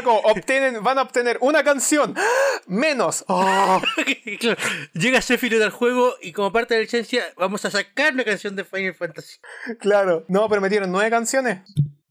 Speaker 1: Como, obtienen, van a obtener una canción menos. Oh,
Speaker 2: Llega Sephiroth al juego y como parte de la licencia vamos a sacar una canción de Final Fantasy.
Speaker 1: claro. No, pero metieron nueve canciones.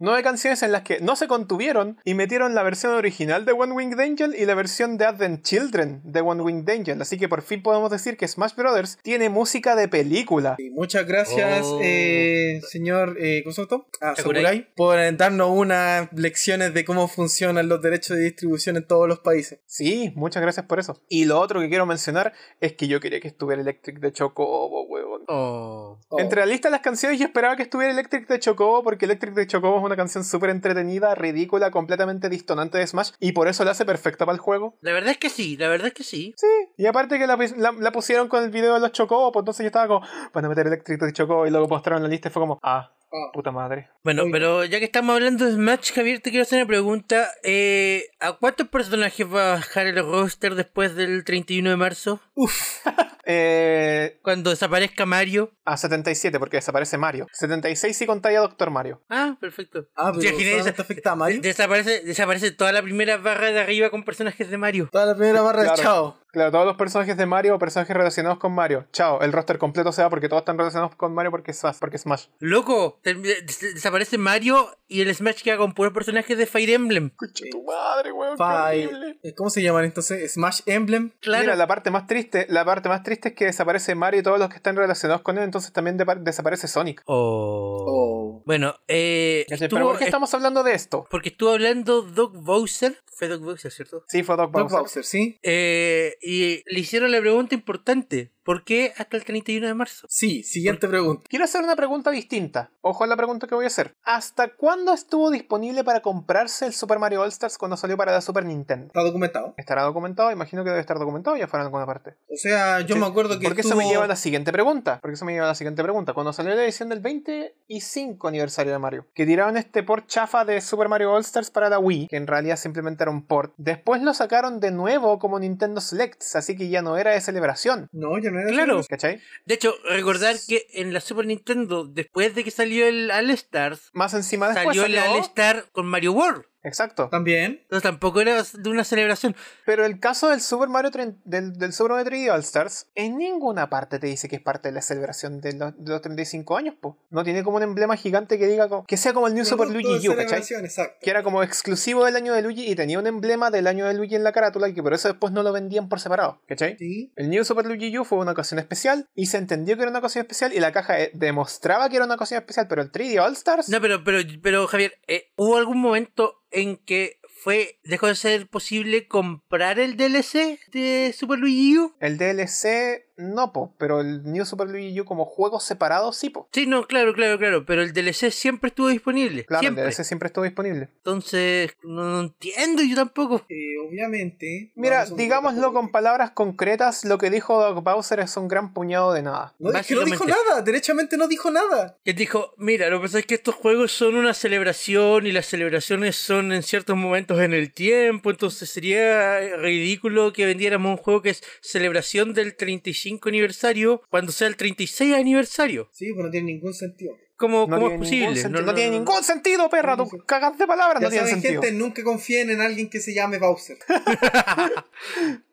Speaker 1: Nueve canciones en las que no se contuvieron y metieron la versión original de One Winged Angel y la versión de Advent Children de One Winged Angel. Así que por fin podemos decir que Smash Brothers tiene música de película.
Speaker 3: Y muchas gracias,
Speaker 2: Oh.
Speaker 3: eh, señor, eh, ¿cómo se llama esto? Ah,
Speaker 2: Sakurai.
Speaker 3: Por darnos unas lecciones de cómo funcionan los derechos de distribución en todos los países.
Speaker 1: Sí, muchas gracias por eso. Y lo otro que quiero mencionar es que yo quería que estuviera Electric de Chocobo, huevón.
Speaker 2: Oh.
Speaker 3: Oh.
Speaker 1: Entre la lista de las canciones yo esperaba que estuviera Electric de Chocobo porque Electric de Chocobo es una canción súper entretenida, ridícula, completamente distonante de Smash y por eso la hace perfecta para el juego.
Speaker 2: La verdad es que sí, la verdad es que sí.
Speaker 1: Sí, y aparte que la, la- la pusieron con el video de los Chocobo, pues entonces yo estaba como, van a meter Electric de Chocobo y luego mostraron la lista y fue como, ah,
Speaker 3: Ah.
Speaker 1: Puta madre.
Speaker 2: Bueno,
Speaker 3: Oye.
Speaker 2: pero ya que estamos hablando de Smash, Javier, te quiero hacer una pregunta. Eh, ¿A cuántos personajes va a bajar el roster después del 31 de marzo?
Speaker 3: Uf,
Speaker 1: Eh,
Speaker 2: Cuando desaparezca Mario.
Speaker 1: a 77 porque desaparece Mario. 76 si contáis a Doctor Mario.
Speaker 2: Ah, perfecto.
Speaker 3: ah, pero
Speaker 2: ¿Te imaginas
Speaker 3: ¿solamente
Speaker 2: esa-
Speaker 3: afecta a Mario?
Speaker 2: Desaparece, desaparece toda la primera barra de arriba con personajes de Mario.
Speaker 3: Toda la primera barra
Speaker 1: Claro.
Speaker 3: de chao.
Speaker 1: Claro, todos los personajes de Mario o personajes relacionados con Mario. Chao, el roster completo se va porque todos están relacionados con Mario porque es Smash. Porque Smash.
Speaker 2: Loco, desaparece Mario y el Smash queda con puros personajes de Fire Emblem.
Speaker 1: Concha tu madre, weón. horrible.
Speaker 3: Eh, ¿Cómo se llaman entonces? Smash Emblem.
Speaker 2: Claro.
Speaker 1: Mira, la parte más triste, la parte más triste es que desaparece Mario y todos los que están relacionados con él, entonces también desaparece Sonic.
Speaker 2: Oh.
Speaker 3: Oh.
Speaker 2: Bueno, eh. Estuvo-
Speaker 1: Pero ¿por qué estamos hablando de esto?
Speaker 2: Porque estuvo hablando Doc Bowser. Fue Doc Bowser, ¿cierto?
Speaker 1: Sí, fue Doc
Speaker 3: Doc
Speaker 1: Bowser.
Speaker 3: Bowser, ¿sí?
Speaker 2: Eh, y le hicieron la pregunta importante. ¿Por qué hasta el 31 de marzo?
Speaker 3: Sí, siguiente pregunta.
Speaker 1: Quiero hacer una pregunta distinta. Ojo a la pregunta que voy a hacer. ¿Hasta cuándo estuvo disponible para comprarse el Super Mario All Stars cuando salió para la Super Nintendo?
Speaker 3: Está documentado.
Speaker 1: ¿Estará documentado? Imagino que debe estar documentado ya fuera en alguna parte.
Speaker 3: O sea, yo
Speaker 1: Sí,
Speaker 3: me acuerdo que
Speaker 1: Porque eso
Speaker 3: estuvo...
Speaker 1: me lleva a la siguiente pregunta. Porque eso me lleva a la siguiente pregunta. Cuando salió la edición del 25 aniversario de Mario, que tiraron este port chafa de Super Mario All Stars para la Wii, que en realidad simplemente era un port. Después lo sacaron de nuevo como Nintendo Select. Directs, así que ya no era de celebración.
Speaker 3: No, ya no era
Speaker 2: Claro.
Speaker 3: celebración.
Speaker 1: ¿Cachai?
Speaker 2: De hecho, recordar que en la Super Nintendo, después de que salió el All Stars,
Speaker 1: Más encima después
Speaker 2: salió el
Speaker 1: salió-
Speaker 2: All Star con Mario World.
Speaker 1: Exacto.
Speaker 3: También.
Speaker 2: Entonces tampoco era de una celebración.
Speaker 1: Pero el caso del Super Mario 30 del, del Super Mario 3D All Stars, en ninguna parte te dice que es parte de la celebración de los, de los 35 años, po. No tiene como un emblema gigante que diga que sea como el New Super
Speaker 3: Producto
Speaker 1: Luigi U, ¿cachai?
Speaker 3: celebración, exacto.
Speaker 1: Que era como exclusivo del año de Luigi y tenía un emblema del año de Luigi en la carátula y que por eso después no lo vendían por separado, ¿cachai?
Speaker 3: Sí.
Speaker 1: El New Super Luigi U fue una ocasión especial y se entendió que era una ocasión especial y la caja eh, demostraba que era una ocasión especial, pero el 3D All Stars
Speaker 2: No, pero, pero, pero Javier, eh, ¿hubo algún momento en que fue dejó de ser posible comprar el DLC de Super Luigi?
Speaker 1: El DLC no, po, pero el New Super Luigi U como juego separado sí, po.
Speaker 2: Sí, no, claro, claro, claro, pero el DLC siempre estuvo disponible.
Speaker 1: Claro,
Speaker 2: siempre.
Speaker 1: el DLC siempre estuvo disponible.
Speaker 2: Entonces, no, no entiendo yo tampoco.
Speaker 3: Eh, obviamente.
Speaker 1: Mira, digámoslo con palabras concretas, lo que dijo Doc Bowser es un gran puñado de nada.
Speaker 3: No, es que no dijo nada, derechamente no dijo nada.
Speaker 2: Que dijo, mira, lo que pasa es que estos juegos son una celebración y las celebraciones son en ciertos momentos en el tiempo, entonces sería ridículo que vendiéramos un juego que es celebración del 35 aniversario cuando sea el 36 aniversario.
Speaker 3: Sí, pues no tiene ningún sentido.
Speaker 2: ¿Cómo,
Speaker 1: No
Speaker 2: cómo
Speaker 1: tiene
Speaker 2: es
Speaker 1: ningún
Speaker 2: posible?
Speaker 1: sentido, no tiene ningún sentido, perra.
Speaker 3: No,
Speaker 1: Tú
Speaker 3: no.
Speaker 1: cagas de palabras,
Speaker 3: Ya
Speaker 1: no tiene sentido.
Speaker 3: gente, nunca confíen en alguien que se llame Bowser.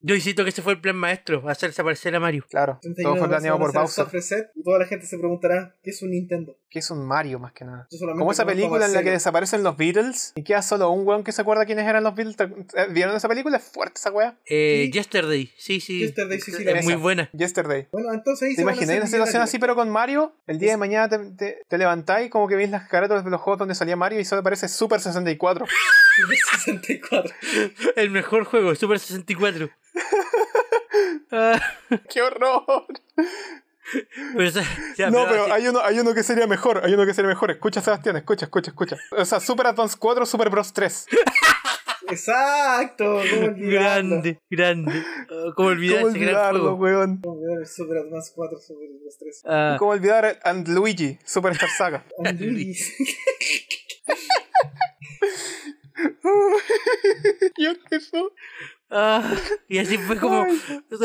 Speaker 2: Yo insisto que ese fue el plan maestro, hacer desaparecer a Mario.
Speaker 1: Claro,
Speaker 3: 31
Speaker 1: todo fue planeado por Bowser.
Speaker 3: y toda la gente se preguntará qué es un Nintendo.
Speaker 1: Que es un Mario más que nada. Como esa película en la que desaparecen los Beatles y queda solo un weón que se acuerda quiénes eran los Beatles. ¿Te- eh, ¿Vieron esa película? Es fuerte esa wea.
Speaker 2: Eh. Yesterday, sí, sí.
Speaker 3: Yesterday, sí, sí,
Speaker 2: es
Speaker 3: la
Speaker 2: muy buena.
Speaker 1: Yesterday.
Speaker 3: Bueno, entonces ahí
Speaker 1: ¿Te imagináis una situación así, pero con Mario? El día de mañana te, levantáis como que veis las carátulas de los juegos donde salía Mario y solo aparece Super 64.
Speaker 3: 64.
Speaker 2: El mejor juego, Super 64. Ah,
Speaker 1: ¡Qué horror!
Speaker 2: pero, o sea, ya,
Speaker 1: no, pero hay uno, hay uno que sería mejor, hay uno que sería mejor. Escucha, Sebastián, escucha, escucha, escucha. O sea, Super Advance 4, Super Bros 3.
Speaker 3: Exacto.
Speaker 2: Grande, grande. Ah, ¿Cómo olvidar
Speaker 1: ¿Cómo
Speaker 2: ese gran
Speaker 1: olvidarlo,
Speaker 2: juego?
Speaker 1: weón?
Speaker 3: ¿Cómo olvidar el Super Advance 4, Super Advance 3?
Speaker 2: Ah,
Speaker 1: ¿Cómo olvidar And Luigi, Superstar Saga?
Speaker 3: Luis.
Speaker 1: ¿Qué eso?
Speaker 2: Ah, y así fue como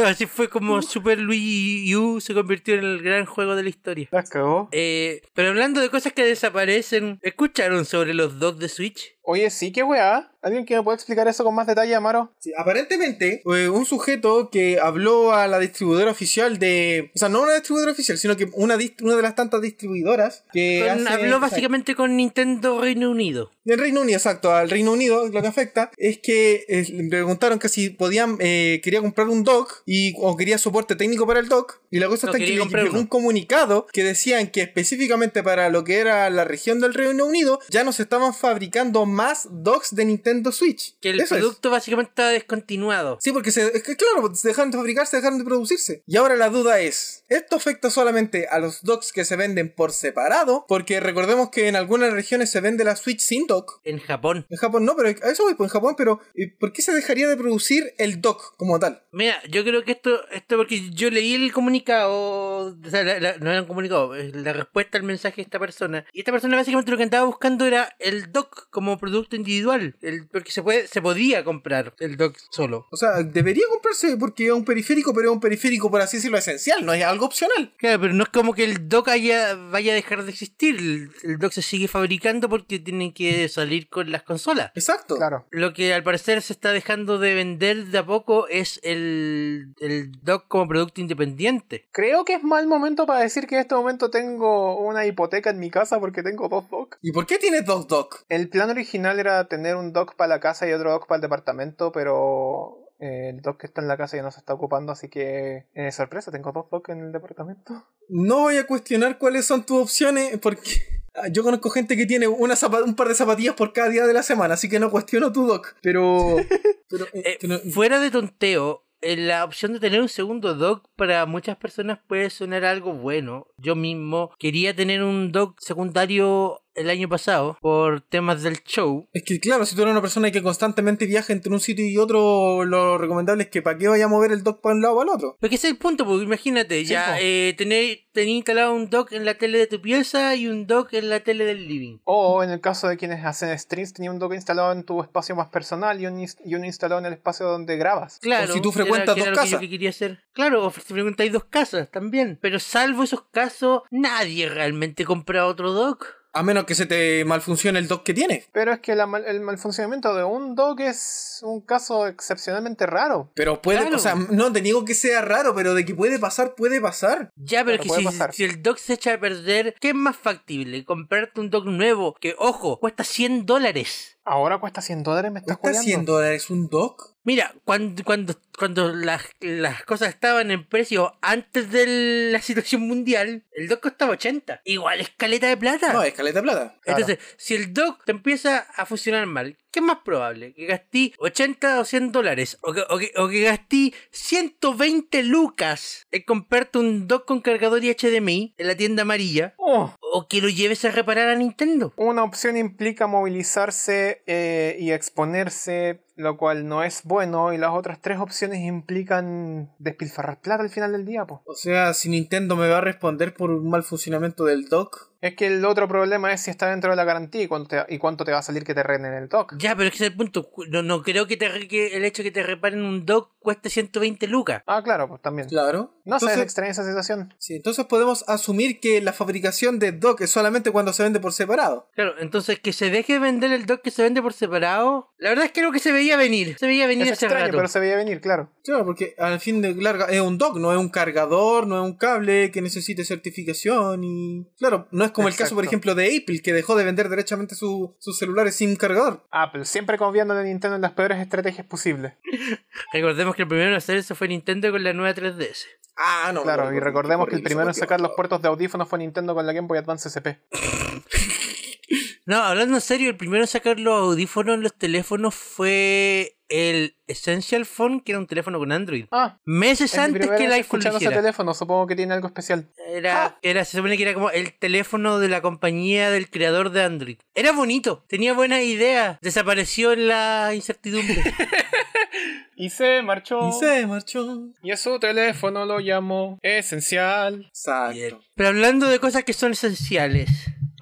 Speaker 2: así fue como Super Luigi U se convirtió en el gran juego de la historia.
Speaker 1: Las cagó.
Speaker 2: Eh, pero hablando de cosas que desaparecen, ¿escucharon sobre los dogs de Switch?
Speaker 1: Oye, sí, qué weá. ¿Alguien que me pueda explicar eso con más detalle, Amaro?
Speaker 3: Sí, aparentemente, eh, un sujeto que habló a la distribuidora oficial de. O sea, no una distribuidora oficial, sino que una, una de las tantas distribuidoras que.
Speaker 2: Con-
Speaker 3: hace-
Speaker 2: habló básicamente con Nintendo Reino Unido.
Speaker 3: Del Reino Unido, exacto, al Reino Unido lo que afecta es que eh, le preguntaron que si podían, eh, quería comprar un dock y, o quería soporte técnico para el dock. Y la cosa
Speaker 2: No,
Speaker 3: está en que llegó un comunicado que decían que específicamente para lo que era la región del Reino Unido ya no se estaban fabricando más docks de Nintendo Switch.
Speaker 2: Que el
Speaker 3: Eso es.
Speaker 2: producto básicamente está descontinuado.
Speaker 3: Sí, porque se, es que claro, se dejaron de fabricar, se dejaron de producirse. Y ahora la duda es, ¿esto afecta solamente a los docks que se venden por separado? Porque recordemos que en algunas regiones se vende la Switch sin dock.
Speaker 2: En Japón.
Speaker 3: En Japón no, pero a eso voy, pues en Japón, pero ¿y ¿por qué se dejaría de producir el dock como tal?
Speaker 2: Mira, yo creo que esto, esto porque yo leí el comunicado, o sea, la- la- no era un comunicado, la respuesta al mensaje de esta persona. Y esta persona básicamente lo que andaba buscando era el dock como producto individual, el, porque se puede, se podía comprar el dock solo.
Speaker 3: O sea, debería comprarse porque es un periférico, pero es un periférico, por así decirlo, esencial, no es algo opcional.
Speaker 2: Claro, pero no es como que el dock haya, vaya a dejar de existir. El, el dock se sigue fabricando porque tienen que salir con las consolas.
Speaker 3: Exacto.
Speaker 1: Claro.
Speaker 2: Lo que al parecer se está dejando de vender de a poco es el, el dock como producto independiente.
Speaker 1: Creo que es mal momento para decir que en este momento tengo una hipoteca en mi casa porque tengo dos docks.
Speaker 3: ¿Y por qué tienes dos dock?
Speaker 1: El plan original era tener un dock para la casa y otro dock para el departamento, pero eh, el dock que está en la casa ya no se está ocupando, así que eh, sorpresa, tengo dos docks en el departamento.
Speaker 3: No voy a cuestionar cuáles son tus opciones porque yo conozco gente que tiene una un par de zapatillas por cada día de la semana, así que no cuestiono tu dock. Pero... pero, eh,
Speaker 2: Eh,
Speaker 3: no-
Speaker 2: fuera de tonteo, eh, la opción de tener un segundo dock para muchas personas puede sonar algo bueno. Yo mismo quería tener un dock secundario el año pasado por temas del show.
Speaker 3: Es que claro, si tú eres una persona que constantemente viaja entre un sitio y otro, lo recomendable es que para qué vaya a mover el dock para un lado o al otro.
Speaker 2: Porque ese es el punto, porque imagínate,
Speaker 1: Sí,
Speaker 2: ya eh, tener, tener instalado un dock en la tele de tu pieza y un dock en la tele del living.
Speaker 1: O en el caso de quienes hacen streams, tenía un dock instalado en tu espacio más personal y, un y uno instalado en el espacio donde grabas.
Speaker 2: Claro.
Speaker 3: si tú
Speaker 2: era-
Speaker 3: frecuentas
Speaker 2: era
Speaker 3: dos
Speaker 2: lo que yo
Speaker 3: casas.
Speaker 2: que quería hacer. Claro, o si frecuentáis dos casas también. Pero salvo esos casos, nadie realmente compra otro dock.
Speaker 3: A menos que se te malfuncione el dock que tienes.
Speaker 1: Pero es que la mal- el mal funcionamiento de un dock es un caso excepcionalmente raro.
Speaker 3: Pero puede,
Speaker 2: Claro.
Speaker 3: o sea, no te digo que sea raro, pero de que puede pasar, puede pasar.
Speaker 2: Ya, pero
Speaker 1: Claro,
Speaker 2: que si,
Speaker 1: pasar.
Speaker 2: si el dock se echa a perder, ¿qué es más factible? Comprarte un dock nuevo que, ojo, cuesta 100 dólares.
Speaker 1: Ahora cuesta 100 dólares, me estás
Speaker 3: ¿Cuesta
Speaker 1: jodiendo.
Speaker 3: 100 dólares un dock?
Speaker 2: Mira, cuando, cuando, cuando las, las cosas estaban en precio antes de la situación mundial, el dock costaba 80. Igual escaleta de plata.
Speaker 3: No, es caleta de plata.
Speaker 1: Claro.
Speaker 2: Entonces, si el dock te empieza a funcionar mal, ¿qué es más probable? ¿Que gastí 80 o 100 dólares? ¿O que, o que, o que gastí 120 lucas en comprarte un dock con cargador y HDMI en la tienda amarilla?
Speaker 1: Oh,
Speaker 2: ¿O que lo lleves a reparar a Nintendo?
Speaker 1: una opción implica movilizarse eh, y exponerse, lo cual no es bueno, y las otras tres opciones implican despilfarrar plata al final del día, po.
Speaker 3: O sea, si Nintendo me va a responder por un mal funcionamiento del dock.
Speaker 1: Es que el otro problema es si está dentro de la garantía y cuánto te, y cuánto te va a salir que te renen el dock.
Speaker 2: Ya, pero es que ese es el punto. No, no creo que, te, re- que el hecho de que te reparen un dock cueste 120 lucas.
Speaker 1: Ah, claro, pues también.
Speaker 3: Claro.
Speaker 1: No sé, es
Speaker 3: entonces,
Speaker 1: extraña esa situación.
Speaker 3: sí, entonces podemos asumir que la fabricación de dock es solamente cuando se vende por separado.
Speaker 2: Claro, entonces que se deje vender el dock que se vende por separado. La verdad es que creo que se veía venir. Se veía venir
Speaker 1: Es
Speaker 2: hace
Speaker 1: extraño,
Speaker 2: rato.
Speaker 1: pero se veía venir, claro.
Speaker 3: Claro, porque al fin de larga es un dock, no es un cargador, no es un cable que necesite certificación y... Claro, no es como el caso, por ejemplo, de Apple, que dejó de vender derechamente su- sus celulares sin cargador.
Speaker 1: Apple, siempre confiando en Nintendo en las peores estrategias posibles.
Speaker 2: Recordemos que el primero en hacer eso fue Nintendo con la nueva 3DS.
Speaker 3: Ah, no.
Speaker 1: Claro,
Speaker 3: no,
Speaker 1: y
Speaker 3: no,
Speaker 1: recordemos que el primero en sacar los puertos de audífonos fue Nintendo con la Game Boy Advance SP.
Speaker 2: No, hablando en serio, el primero en sacar los audífonos en los teléfonos fue el Essential Phone, que era un teléfono con Android.
Speaker 1: Ah,
Speaker 2: Meses antes que el iPhone lo
Speaker 1: ese teléfono, supongo que tiene algo especial.
Speaker 2: Era,
Speaker 1: Ah.
Speaker 2: era, se supone que era como el teléfono de la compañía del creador de Android. Era bonito, tenía buenas ideas. Desapareció en la incertidumbre.
Speaker 1: Y se marchó.
Speaker 3: Y se marchó.
Speaker 1: Y a su teléfono lo llamó esencial.
Speaker 3: Exacto.
Speaker 2: Pero hablando de cosas que son esenciales.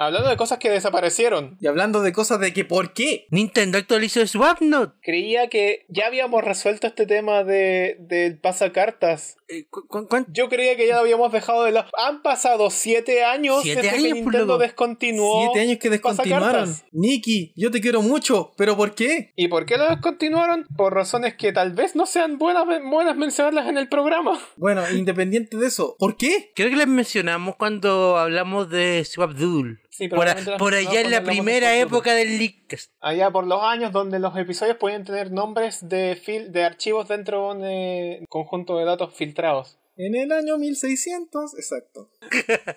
Speaker 1: Hablando de cosas que desaparecieron.
Speaker 3: Y hablando de cosas de que ¿por qué?
Speaker 2: Nintendo actualizó Swapnote.
Speaker 1: Creía que ya habíamos resuelto este tema de, del pasacartas.
Speaker 2: Eh, ¿cu- cu- cuán-
Speaker 1: Yo creía que ya lo habíamos dejado de lado. Han pasado siete años
Speaker 2: Siete
Speaker 1: desde
Speaker 2: años,
Speaker 1: que Nintendo descontinuó.
Speaker 3: Siete años que descontinuaron. Nikki, yo te quiero mucho, pero ¿por qué?
Speaker 1: ¿Y por qué lo descontinuaron? Por razones que tal vez no sean buenas, buenas mencionarlas en el programa.
Speaker 3: Bueno, independiente de eso, ¿por qué?
Speaker 2: Creo que les mencionamos cuando hablamos de Swapdoodle.
Speaker 1: Sí,
Speaker 2: Por, a- allá en la primera época del Leakcast.
Speaker 1: Allá por los años donde los episodios podían tener nombres de, fil de archivos dentro de un eh, conjunto de datos filtrados.
Speaker 3: En el año 1600, exacto.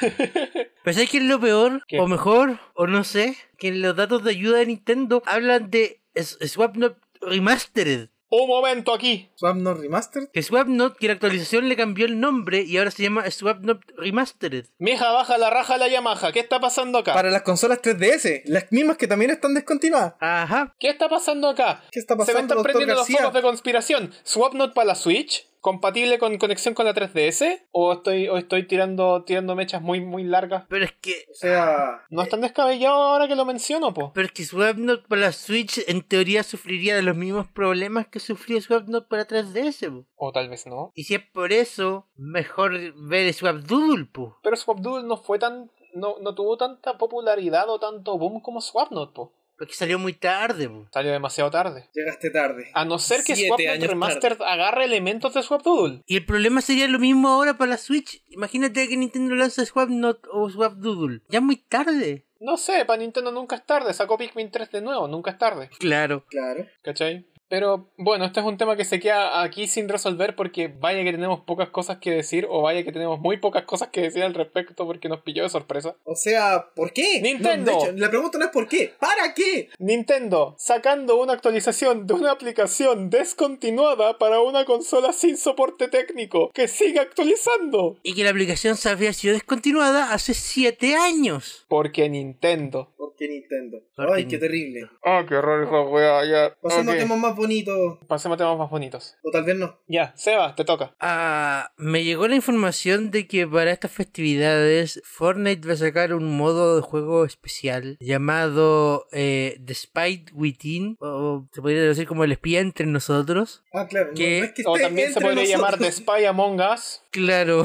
Speaker 2: Pero ¿sabes qué es lo peor?
Speaker 1: ¿Qué?
Speaker 2: O mejor, o no sé, que los datos de ayuda de Nintendo hablan de S- Swapnote Remastered.
Speaker 1: Un momento aquí.
Speaker 3: Swapnote Remastered.
Speaker 2: Que Swapnote, que la actualización le cambió el nombre y ahora se llama Swapnote Remastered.
Speaker 1: Mija, baja la raja la Yamaha. ¿Qué está pasando acá?
Speaker 3: Para las consolas 3DS, las mismas que también están descontinuadas.
Speaker 2: Ajá.
Speaker 1: ¿Qué está pasando acá?
Speaker 3: ¿Qué está
Speaker 1: Se me
Speaker 3: pasando,
Speaker 1: están prendiendo los focos de conspiración. ¿Swapnote para la Switch? ¿Compatible con conexión con la 3DS? ¿O estoy, o estoy tirando, tirando mechas muy, muy largas?
Speaker 2: Pero es que.
Speaker 3: O sea,
Speaker 1: No es tan descabellado ahora que lo menciono, po.
Speaker 2: Pero es que Swapnote para la Switch en teoría sufriría de los mismos problemas que sufrió Swapnote para 3DS. po.
Speaker 1: O tal vez no.
Speaker 2: Y si es por eso, mejor ver Swapdoodle, po.
Speaker 1: Pero Swapdoodle no fue tan. No, no tuvo tanta popularidad o tanto boom como Swapnote, po.
Speaker 2: Porque salió muy tarde, po.
Speaker 1: Salió demasiado tarde.
Speaker 3: llegaste tarde.
Speaker 1: A no ser que
Speaker 3: años
Speaker 1: Remastered agarre elementos de Swapdoodle.
Speaker 2: Y el problema sería lo mismo ahora para la Switch. Imagínate que Nintendo lanza Swapnote o Swapdoodle. Ya muy tarde.
Speaker 1: No sé, para Nintendo nunca es tarde. Sacó Pikmin 3 de nuevo, nunca es tarde.
Speaker 2: Claro.
Speaker 3: Claro.
Speaker 1: ¿Cachai? Pero bueno, este es un tema que se queda aquí sin resolver porque vaya que tenemos pocas cosas que decir o vaya que tenemos muy pocas cosas que decir al respecto porque nos pilló de sorpresa.
Speaker 3: O sea, ¿por qué?
Speaker 1: Nintendo.
Speaker 3: No, de hecho, la pregunta no es por qué. ¿Para qué?
Speaker 1: Nintendo sacando una actualización de una aplicación descontinuada para una consola sin soporte técnico que sigue actualizando.
Speaker 2: Y que la aplicación se había sido descontinuada hace 7 años.
Speaker 1: Porque Nintendo.
Speaker 3: ¿Por qué Nintendo?
Speaker 2: Porque
Speaker 3: Ay, qué terrible.
Speaker 1: Ah, qué horror esa wea, ya.
Speaker 3: A temas más bonitos.
Speaker 1: Pasemos a temas más bonitos.
Speaker 3: O tal vez no.
Speaker 1: Ya, Seba, te toca.
Speaker 2: Ah, me llegó la información de que para estas festividades Fortnite va a sacar un modo de juego especial llamado eh, The Spy Within, o se podría decir como el espía entre nosotros.
Speaker 3: Ah, claro. no-
Speaker 2: ¿Qué?
Speaker 3: No, es que
Speaker 1: O también se podría llamar The. Spy Among Us.
Speaker 2: Claro,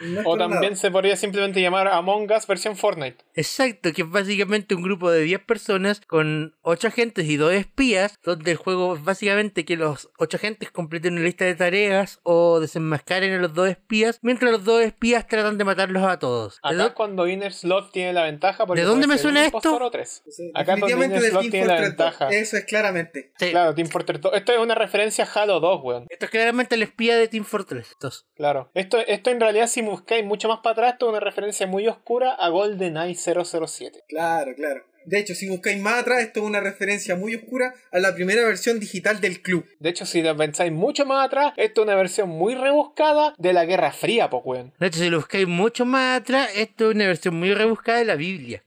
Speaker 3: No
Speaker 1: O también
Speaker 3: nada.
Speaker 1: se podría simplemente llamar Among Us versión Fortnite.
Speaker 2: exacto, que es básicamente un grupo de 10 personas con 8 agentes y 2 espías, donde el juego es básicamente que los 8 agentes completen una lista de tareas o desenmascaren a los 2 espías, mientras los 2 espías tratan de matarlos a todos. ¿De
Speaker 1: Acá es cuando Inner Slot tiene la ventaja. porque
Speaker 2: ¿De dónde me suena esto?
Speaker 1: o tres.
Speaker 3: Sí,
Speaker 1: Acá es donde
Speaker 3: definitivamente
Speaker 1: Inner
Speaker 3: del
Speaker 1: Slot
Speaker 3: Team
Speaker 1: tiene la
Speaker 3: Fortress 2.
Speaker 1: ventaja.
Speaker 3: Eso es claramente.
Speaker 2: Sí.
Speaker 1: Claro, Team Fortress 2. Esto es una referencia a Halo 2, weón.
Speaker 2: Esto es claramente el espía de Team Fortress 2.
Speaker 1: Claro. Esto, esto en realidad, si buscáis mucho más para atrás, esto es una referencia muy oscura a GoldenEye 007.
Speaker 3: Claro, claro. De hecho, si buscáis más atrás, esto es una referencia muy oscura a la primera versión digital del club.
Speaker 1: De hecho, si lo pensáis mucho más atrás, esto es una versión muy rebuscada de la Guerra Fría, po, weón.
Speaker 2: De hecho, si lo buscáis mucho más atrás, esto es una versión muy rebuscada de la Biblia.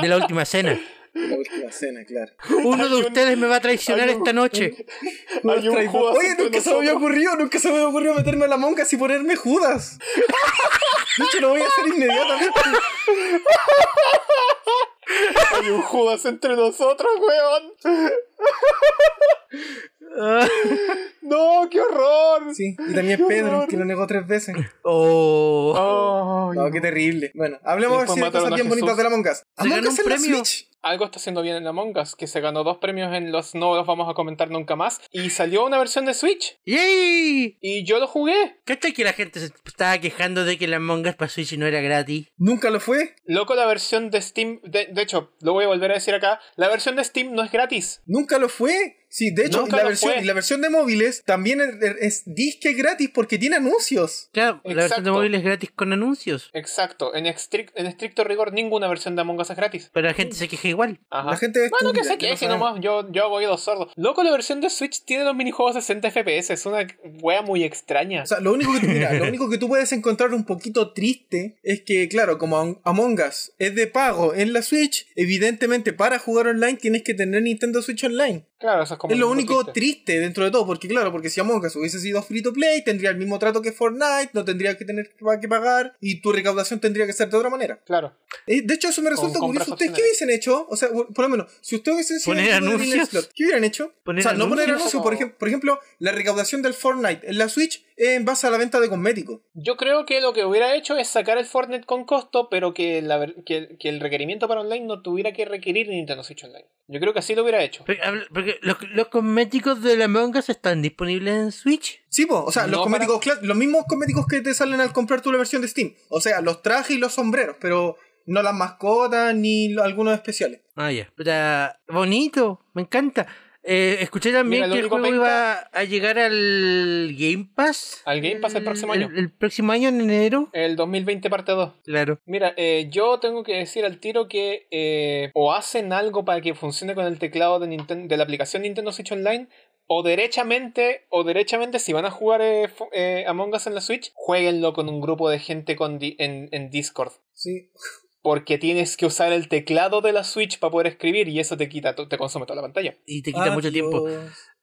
Speaker 2: De la última cena.
Speaker 3: La última cena, claro.
Speaker 2: Uno de
Speaker 1: un-
Speaker 2: ustedes me va a traicionar
Speaker 1: un-
Speaker 2: esta noche.
Speaker 1: Hay un
Speaker 3: Traigo-
Speaker 1: Judas
Speaker 3: Oye, nunca se me había ocurrido, nunca se me había ocurrido meterme a la monca y ponerme Judas. De hecho, lo voy a hacer inmediatamente.
Speaker 1: Hay un Judas entre nosotros, weón. No, qué horror.
Speaker 3: Sí, y también Pedro, que lo negó tres veces.
Speaker 2: Oh.
Speaker 3: No, qué terrible. Bueno, hablemos así de cosas bien bonitas de la Among Us.
Speaker 2: Se
Speaker 3: Among
Speaker 2: ganó
Speaker 3: Us la
Speaker 2: premio.
Speaker 3: Switch.
Speaker 1: Algo está haciendo bien en Among Us, que se ganó dos premios en los no los vamos a comentar nunca más. Y salió una versión de Switch.
Speaker 2: ¡Yay!
Speaker 1: Y yo lo jugué.
Speaker 2: ¿Cachai que la gente se estaba quejando de que la Among Us para Switch no era gratis?
Speaker 3: Nunca lo fue.
Speaker 1: Loco, la versión de Steam. De, de hecho, lo voy a volver a decir acá. La versión de Steam no es gratis.
Speaker 3: Nunca lo fue. Sí, de hecho, la versión, la versión de móviles también es, es disque gratis porque tiene anuncios.
Speaker 2: Claro, la versión de
Speaker 1: Exacto.
Speaker 2: móvil es gratis con anuncios.
Speaker 1: Exacto. En, estric- en estricto rigor, ninguna versión de Among Us es gratis.
Speaker 2: Pero la gente se queja igual.
Speaker 1: Ajá.
Speaker 3: La gente es
Speaker 1: Bueno, que se
Speaker 3: que no
Speaker 1: queje
Speaker 3: sabe.
Speaker 1: nomás. Yo, yo hago oídos sordos. Loco, la versión de Switch tiene los minijuegos de 60 FPS. Es una wea muy extraña.
Speaker 3: O sea, lo único, que, mira, lo único que tú puedes encontrar un poquito triste es que, claro, como Am- Among Us es de pago en la Switch, evidentemente para jugar online tienes que tener Nintendo Switch Online.
Speaker 1: Claro, eso es como.
Speaker 3: es lo único
Speaker 1: triste.
Speaker 3: triste dentro de todo, porque claro, porque si Among Us hubiese sido free to play, tendría el mismo trato que Fortnite, no tendría que tener que pagar y tu recaudación tendría que ser de otra manera.
Speaker 1: Claro.
Speaker 3: Eh, de hecho, eso me resulta
Speaker 1: compras
Speaker 3: curioso. ¿Ustedes qué hubiesen hecho? O sea, por lo menos, si ustedes hubiesen sido
Speaker 2: ¿Poner anuncios?
Speaker 3: Slot, ¿qué hubieran hecho?
Speaker 2: ¿Poner
Speaker 3: o sea, no poner
Speaker 2: anuncios?
Speaker 3: anuncios. Por, ejem- por ejemplo, la recaudación del Fortnite en la Switch es en base a la venta de cosméticos.
Speaker 1: Yo creo que lo que hubiera hecho es sacar el Fortnite con costo, pero que, la ver- que, el- que el requerimiento para online no tuviera que requerir Nintendo Switch Online. Yo creo que así lo hubiera hecho.
Speaker 2: Porque, habla- porque los, los cosméticos de la Among Us están disponibles en Switch.
Speaker 3: Sí, po, o sea, los cosméticos, los mismos cosméticos que te salen al comprar tú la versión de Steam. O sea, los trajes y los sombreros, pero no las mascotas ni algunos especiales.
Speaker 2: Ah, ya. Bonito, me encanta. Eh, escuché también
Speaker 1: Mira,
Speaker 2: que el juego
Speaker 1: penca-
Speaker 2: iba a llegar al Game Pass.
Speaker 1: Al Game Pass el próximo año.
Speaker 2: El, próximo año, en enero.
Speaker 1: El 2020 parte 2.
Speaker 2: Claro.
Speaker 1: Mira, eh, yo tengo que decir al tiro que eh, o hacen algo para que funcione con el teclado de, Ninten- de la aplicación Nintendo Switch Online, o derechamente, o derechamente, si van a jugar eh, eh, Among Us en la Switch, jueguenlo con un grupo de gente con di- en, en Discord.
Speaker 3: Sí.
Speaker 1: Porque tienes que usar el teclado de la Switch para poder escribir y eso te quita, te consume toda la pantalla.
Speaker 2: Y te quita mucho tiempo.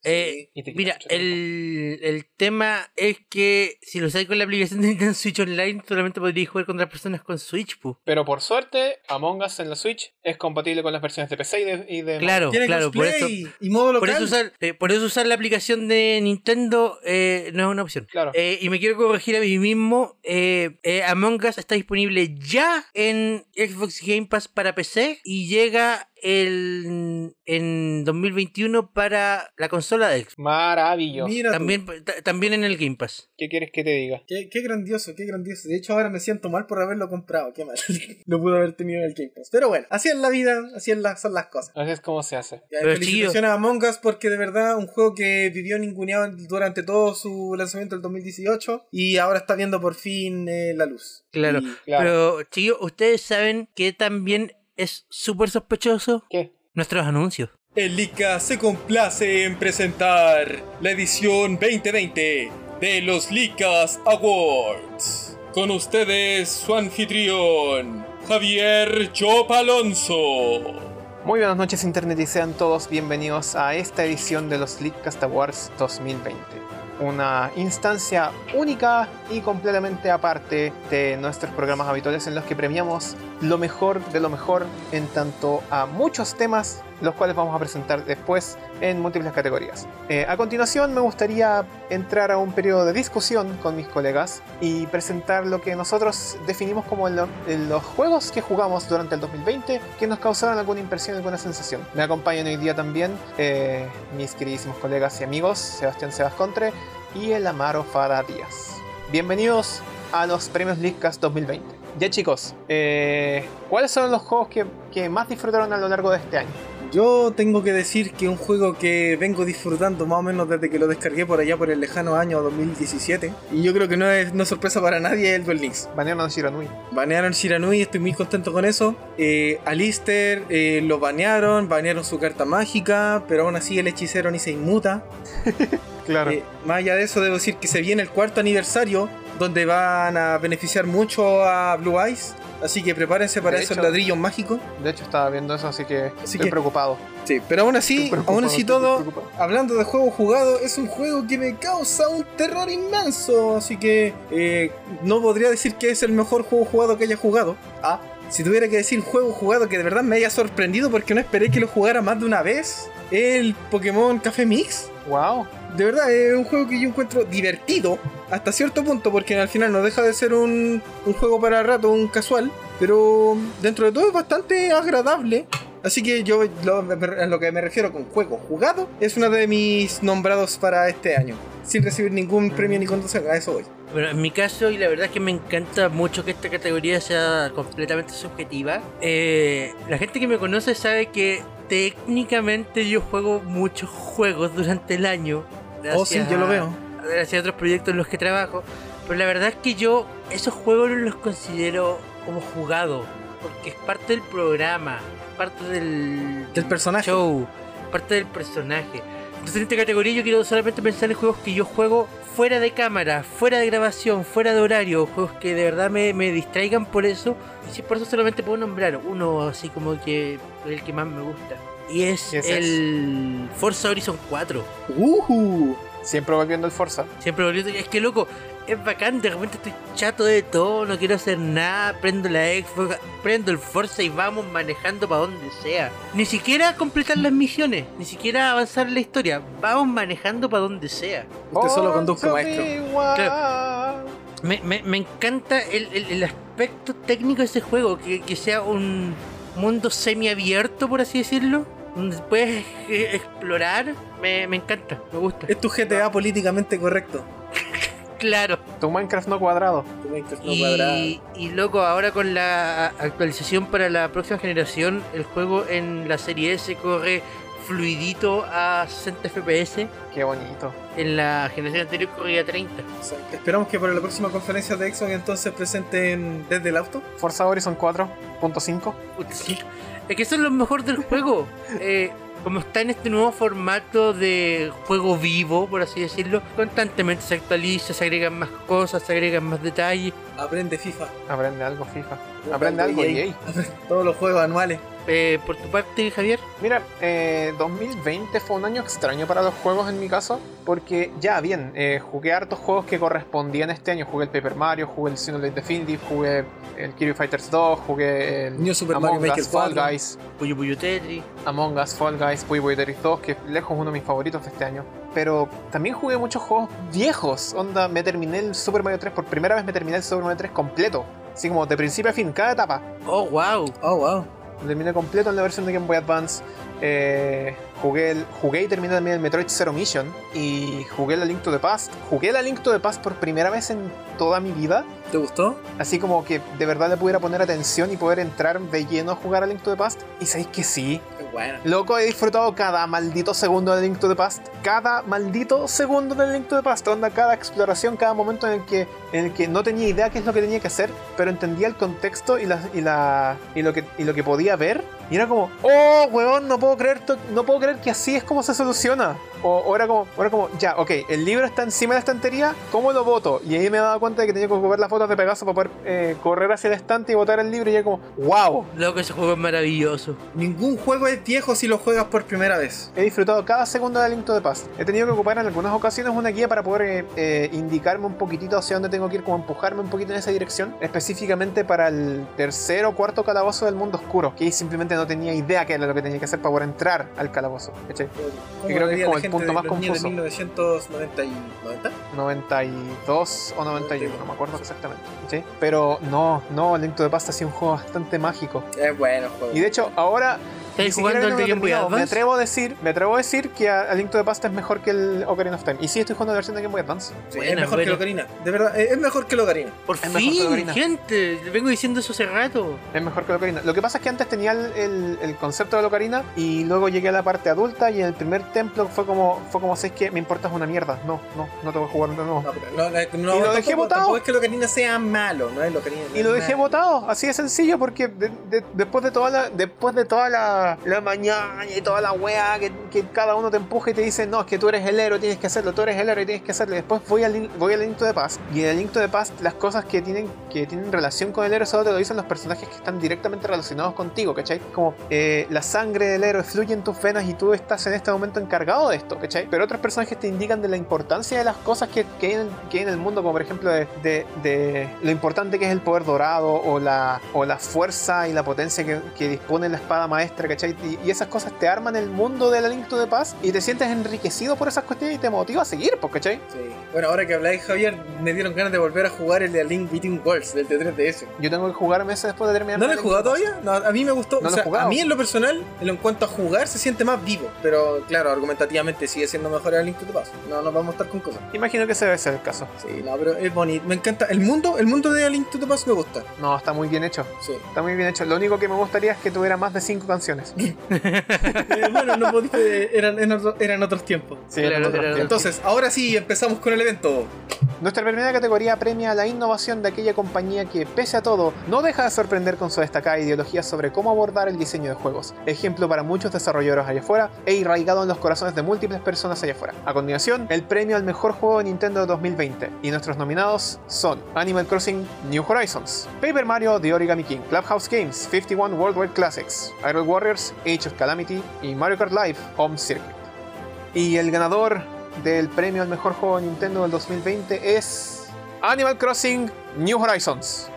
Speaker 2: Eh, Mira, el, el tema es que si lo usáis con la aplicación de Nintendo Switch Online, solamente podríais jugar contra personas con Switch, pu.
Speaker 1: Pero por suerte, Among Us en la Switch es compatible con las versiones de PC y de... y de-
Speaker 2: Claro,
Speaker 3: Tiene
Speaker 2: claro, por eso,
Speaker 3: cosplay y modo
Speaker 2: por
Speaker 3: local.
Speaker 2: eso usar, eh, por eso usar la aplicación de Nintendo eh, no es una opción.
Speaker 1: Claro.
Speaker 2: Eh, y me quiero corregir a mí mismo. eh, eh, Among Us está disponible ya en Xbox Game Pass para PC y llega el, en 2021 para la consola de Xbox.
Speaker 1: Maravilloso.
Speaker 3: Mira.
Speaker 2: También, ta- también en el Game Pass.
Speaker 1: ¿Qué quieres que te diga?
Speaker 3: Qué, qué grandioso, qué grandioso. De hecho, ahora me siento mal por haberlo comprado. Qué mal. no pudo haber tenido el Game Pass. Pero bueno, así es la vida, así es la- son las cosas.
Speaker 1: Así es como se hace.
Speaker 3: Ya,
Speaker 2: Pero,
Speaker 3: felicitaciones a Among Us porque de verdad un juego que vivió ninguneado durante todo su lanzamiento del 2018 y ahora está viendo por fin eh, la luz.
Speaker 2: Claro.
Speaker 3: Y-
Speaker 1: Claro.
Speaker 2: Pero, chicos, ustedes saben que también es súper sospechoso
Speaker 1: ¿Qué?
Speaker 2: nuestros anuncios.
Speaker 3: El Lica se complace en presentar la edición 2020 de los Licas Awards. Con ustedes su anfitrión, Javier Chop Alonso.
Speaker 1: Muy buenas noches Internet y sean todos bienvenidos a esta edición de los Leadcast Awards 2020. Una instancia única y completamente aparte de nuestros programas habituales en los que premiamos lo mejor de lo mejor en tanto a muchos temas, los cuales vamos a presentar después en múltiples categorías. Eh, a continuación me gustaría entrar a un periodo de discusión con mis colegas y presentar lo que nosotros definimos como lo- los juegos que jugamos durante el 2020 que nos causaron alguna impresión, alguna sensación. Me acompañan hoy día también eh, mis queridísimos colegas y amigos Sebastián Sebascontre y el Amaro Fada Díaz. Bienvenidos a los premios Leadcast 2020. Ya chicos, eh, ¿cuáles son los juegos que, que más disfrutaron a lo largo de este año?
Speaker 3: Yo tengo que decir que un juego que vengo disfrutando más o menos desde que lo descargué por allá por el lejano año 2017 y yo creo que no es, no es sorpresa para nadie el Duel Links.
Speaker 1: Banearon Shiranui.
Speaker 3: Banearon Shiranui, estoy muy contento con eso. Eh, Alistair eh, lo banearon, banearon su carta mágica, pero aún así el hechicero ni se inmuta.
Speaker 1: Claro.
Speaker 3: Eh, más allá de eso, debo decir que se viene el cuarto aniversario, donde van a beneficiar mucho a Blue Eyes. Así que prepárense para esos ladrillos mágicos.
Speaker 1: De hecho estaba viendo eso, así que
Speaker 3: Así
Speaker 1: estoy
Speaker 3: que-
Speaker 1: preocupado.
Speaker 3: Sí, pero aún así, aún así todo, hablando de juego jugado, es un juego que me causa un terror inmenso. Así que eh, no podría decir que es el mejor juego jugado que haya jugado. Ah, si tuviera que decir juego jugado que de verdad me haya sorprendido porque no esperé que lo jugara más de una vez, el Pokémon Café Mix.
Speaker 1: Wow.
Speaker 3: De verdad, es un juego que yo encuentro divertido hasta cierto punto, porque al final no deja de ser un, un juego para rato, un casual, pero dentro de todo es bastante agradable. Así que yo lo, lo que me refiero con juego jugado es uno de mis nombrados para este año, sin recibir ningún premio ni condición, a eso voy.
Speaker 2: Bueno, en mi caso, y la verdad es que me encanta mucho que esta categoría sea completamente subjetiva. eh, la gente que me conoce sabe que técnicamente yo juego muchos juegos durante el año.
Speaker 3: Oh, sí, yo lo veo.
Speaker 2: Gracias a otros proyectos en los que trabajo. Pero la verdad es que yo esos juegos no los considero como jugado. Porque es parte del programa, parte del,
Speaker 3: Del personaje.
Speaker 2: show, parte del personaje. Entonces en esta categoría yo quiero solamente pensar en juegos que yo juego fuera de cámara, fuera de grabación, fuera de horario, juegos que de verdad me, me distraigan por eso. Y si por eso solamente puedo nombrar uno así como que el que más me gusta. Y es el Forza Horizon 4.
Speaker 3: Uh,
Speaker 1: Siempre volviendo el Forza.
Speaker 2: Siempre volviendo, es que loco, es bacán, de repente estoy chato de todo, no quiero hacer nada, prendo la Xbox, prendo el Forza y vamos manejando para donde sea. Ni siquiera completar las misiones, ni siquiera avanzar en la historia, vamos manejando para donde sea.
Speaker 3: usted solo conduzca, maestro.
Speaker 1: wild.
Speaker 2: Me, me- me encanta el, el- el aspecto técnico de ese juego, que, que sea un mundo semiabierto, por así decirlo, donde puedes eh, explorar, me, me encanta, me gusta.
Speaker 3: Es tu GTA políticamente correcto.
Speaker 2: Claro.
Speaker 1: Tu Minecraft no cuadrado.
Speaker 3: Tu Minecraft no cuadrado.
Speaker 2: Y, y loco, ahora con la actualización para la próxima generación, el juego en la serie S corre fluidito a 60 FPS.
Speaker 1: Qué bonito.
Speaker 2: En la generación anterior corría a 30.
Speaker 3: O sea, Esperamos que para la próxima conferencia de Xbox entonces presenten desde el auto.
Speaker 1: Forza Horizon 4.5.
Speaker 2: Puta, sí. Es que eso es lo mejor del juego. Eh, como está en este nuevo formato de juego vivo, por así decirlo, constantemente se actualiza, se agregan más cosas, se agregan más detalles.
Speaker 3: Aprende FIFA.
Speaker 1: Aprende algo FIFA. Aprende algo EA.
Speaker 3: Todos los juegos anuales.
Speaker 2: Eh, por tu parte, Javier,
Speaker 1: Mira, eh, 2020 fue un año extraño para los juegos en mi caso, porque ya bien, eh, jugué hartos juegos que correspondían este año. Jugué el Paper Mario, jugué el Xenoblade Definitive, jugué el Kirby Fighters 2, jugué el
Speaker 3: New Super
Speaker 1: Among
Speaker 3: Mario Maker
Speaker 1: Us, Fall
Speaker 3: 4.
Speaker 1: Guys,
Speaker 2: Puyo Puyo Tetris.
Speaker 1: Among Us, Fall Guys, Puyo Puyo Tetris 2, que lejos uno de mis favoritos de este año. Pero también jugué muchos juegos viejos. Onda, me terminé el Super Mario 3, por primera vez me terminé el Super Mario 3 completo. Así como de principio a fin, cada etapa.
Speaker 2: Oh, wow.
Speaker 3: Oh, wow.
Speaker 1: Lo terminé completo en la versión de Game Boy Advance. Eh, jugué, el- jugué y terminé también el Metroid Zero Mission. Y jugué la Link to the Past. Jugué la Link to the Past por primera vez en toda mi vida.
Speaker 3: ¿Te gustó?
Speaker 1: Así como que de verdad le pudiera poner atención y poder entrar de lleno a jugar a Link to the Past. Y sabéis que sí.
Speaker 3: Qué bueno.
Speaker 1: Loco, he disfrutado cada maldito segundo de Link to the Past. Cada maldito segundo de Link to the Past. Onda, cada exploración, cada momento en el que, en el que no tenía idea qué es lo que tenía que hacer, pero entendía el contexto y, la, y, la, y, lo, que, y lo que podía ver. Y era como, oh, weón, no puedo creer, no puedo creer que así es como se soluciona. O, o era como, era como, ya, ok, el libro está encima de la estantería, ¿cómo lo voto? Y ahí me daba cuenta de que tenía que ocupar las fotos de Pegaso para poder eh, correr hacia el estante y botar el libro. Y era como, wow,
Speaker 2: Loco, ese juego es maravilloso.
Speaker 3: Ningún juego es viejo si lo juegas por primera vez.
Speaker 1: He disfrutado cada segundo de Link to the Past. He tenido que ocupar en algunas ocasiones una guía para poder eh, eh, indicarme un poquitito hacia dónde tengo que ir, como empujarme un poquito en esa dirección. Específicamente para el tercer o cuarto calabozo del mundo oscuro, que ahí simplemente no tenía idea qué era lo que tenía que hacer para poder entrar al calabozo. ¿Cachai?
Speaker 3: ¿Cómo
Speaker 1: creo que es como el punto más confuso.
Speaker 3: de 1990 y 90?
Speaker 1: 92 o 91, no me acuerdo exactamente. ¿cachai? Pero no, no, Link to the Past ha sido un juego bastante mágico.
Speaker 3: Es bueno el juego.
Speaker 1: Y de hecho, ahora Ni
Speaker 2: ¿Estás
Speaker 1: siquiera
Speaker 2: jugando el de Game Boy
Speaker 1: terminado. Me
Speaker 2: Advance?
Speaker 1: atrevo a decir, me atrevo a decir que a, a Link to the Past es mejor que el Ocarina of Time. Y sí, estoy jugando la versión de Game Boy Advance.
Speaker 3: Sí, es mejor que Locarina. De verdad, es es mejor que Locarina.
Speaker 2: Por
Speaker 1: Es
Speaker 2: fin,
Speaker 1: Ocarina.
Speaker 2: gente. Le vengo diciendo eso hace rato.
Speaker 1: Es mejor que el Ocarina. Lo que pasa es que antes tenía el, el- el concepto de la Ocarina y luego llegué a la parte adulta y en el primer templo fue como, fue como, ¿sabes que Me importas una mierda. No, no, no te voy a jugar de nuevo.
Speaker 3: No, no, no, no,
Speaker 1: Y lo dejé
Speaker 3: tampoco-
Speaker 1: botado.
Speaker 3: Tampoco es que Locarina sea malo, no es Locarina. no
Speaker 1: Y
Speaker 3: es
Speaker 1: lo dejé
Speaker 3: malo.
Speaker 1: botado, así de sencillo, porque de- de- después de toda la, después de toda la, la mañana y toda la wea que, cada uno te empuja y te dice, no, es que tú eres el héroe, tienes que hacerlo, tú eres el héroe, tienes que hacerlo. Y después voy al, voy al the Past. Y en el Link to the Past, las cosas que tienen, que tienen relación con el héroe solo te lo dicen los personajes que están directamente relacionados contigo, ¿cachai? Como eh, la sangre del héroe fluye en tus venas y tú estás en este momento encargado de esto, ¿cachai? Pero otros personajes te indican de la importancia de las cosas que, que, hay, en, el mundo, como por ejemplo de, de- de lo importante que es el poder dorado o la, o la fuerza y la potencia que, dispone la espada maestra. Y, y esas cosas te arman el mundo de la Link to the Past y te sientes enriquecido por esas cuestiones y te motiva a seguir, pues, ¿cachai?
Speaker 3: Sí. Bueno, ahora que habláis, Javier, me dieron ganas de volver a jugar el de Link Between Worlds del T3DS.
Speaker 1: Yo tengo que jugarme ese después de terminar.
Speaker 3: ¿No lo he jugado todavía? No, a mí me gustó.
Speaker 1: No
Speaker 3: o sea, a mí en lo personal, en cuanto a jugar, se siente más vivo. Pero claro, argumentativamente sigue siendo mejor el Link to the Past. No nos vamos a estar con cosas.
Speaker 1: Imagino que ese debe ser el caso.
Speaker 3: Sí, no, pero es bonito. Me encanta. El mundo, el mundo de A Link to the Past me gusta.
Speaker 1: No, está muy bien hecho.
Speaker 3: Sí.
Speaker 1: Está muy bien hecho. Lo único que me gustaría es que tuviera más de cinco canciones.
Speaker 3: Eh, bueno, no podía- eran, eran, eran otros tiempos.
Speaker 1: Sí,
Speaker 2: Era-
Speaker 1: en otros tiempos.
Speaker 3: Entonces, ahora sí, empezamos con el evento.
Speaker 1: Nuestra primera categoría premia la innovación de aquella compañía que, pese a todo, no deja de sorprender con su destacada ideología sobre cómo abordar el diseño de juegos, ejemplo para muchos desarrolladores allá afuera e irraigado en los corazones de múltiples personas allá afuera. A continuación, el premio al mejor juego de Nintendo de 2020, y nuestros nominados son Animal Crossing New Horizons, Paper Mario The Origami King, Clubhouse Games 51 Worldwide Classics, Idle Age of Calamity y Mario Kart Live Home Circuit. Y el ganador del premio al mejor juego de Nintendo del 2020 es Animal Crossing New Horizons.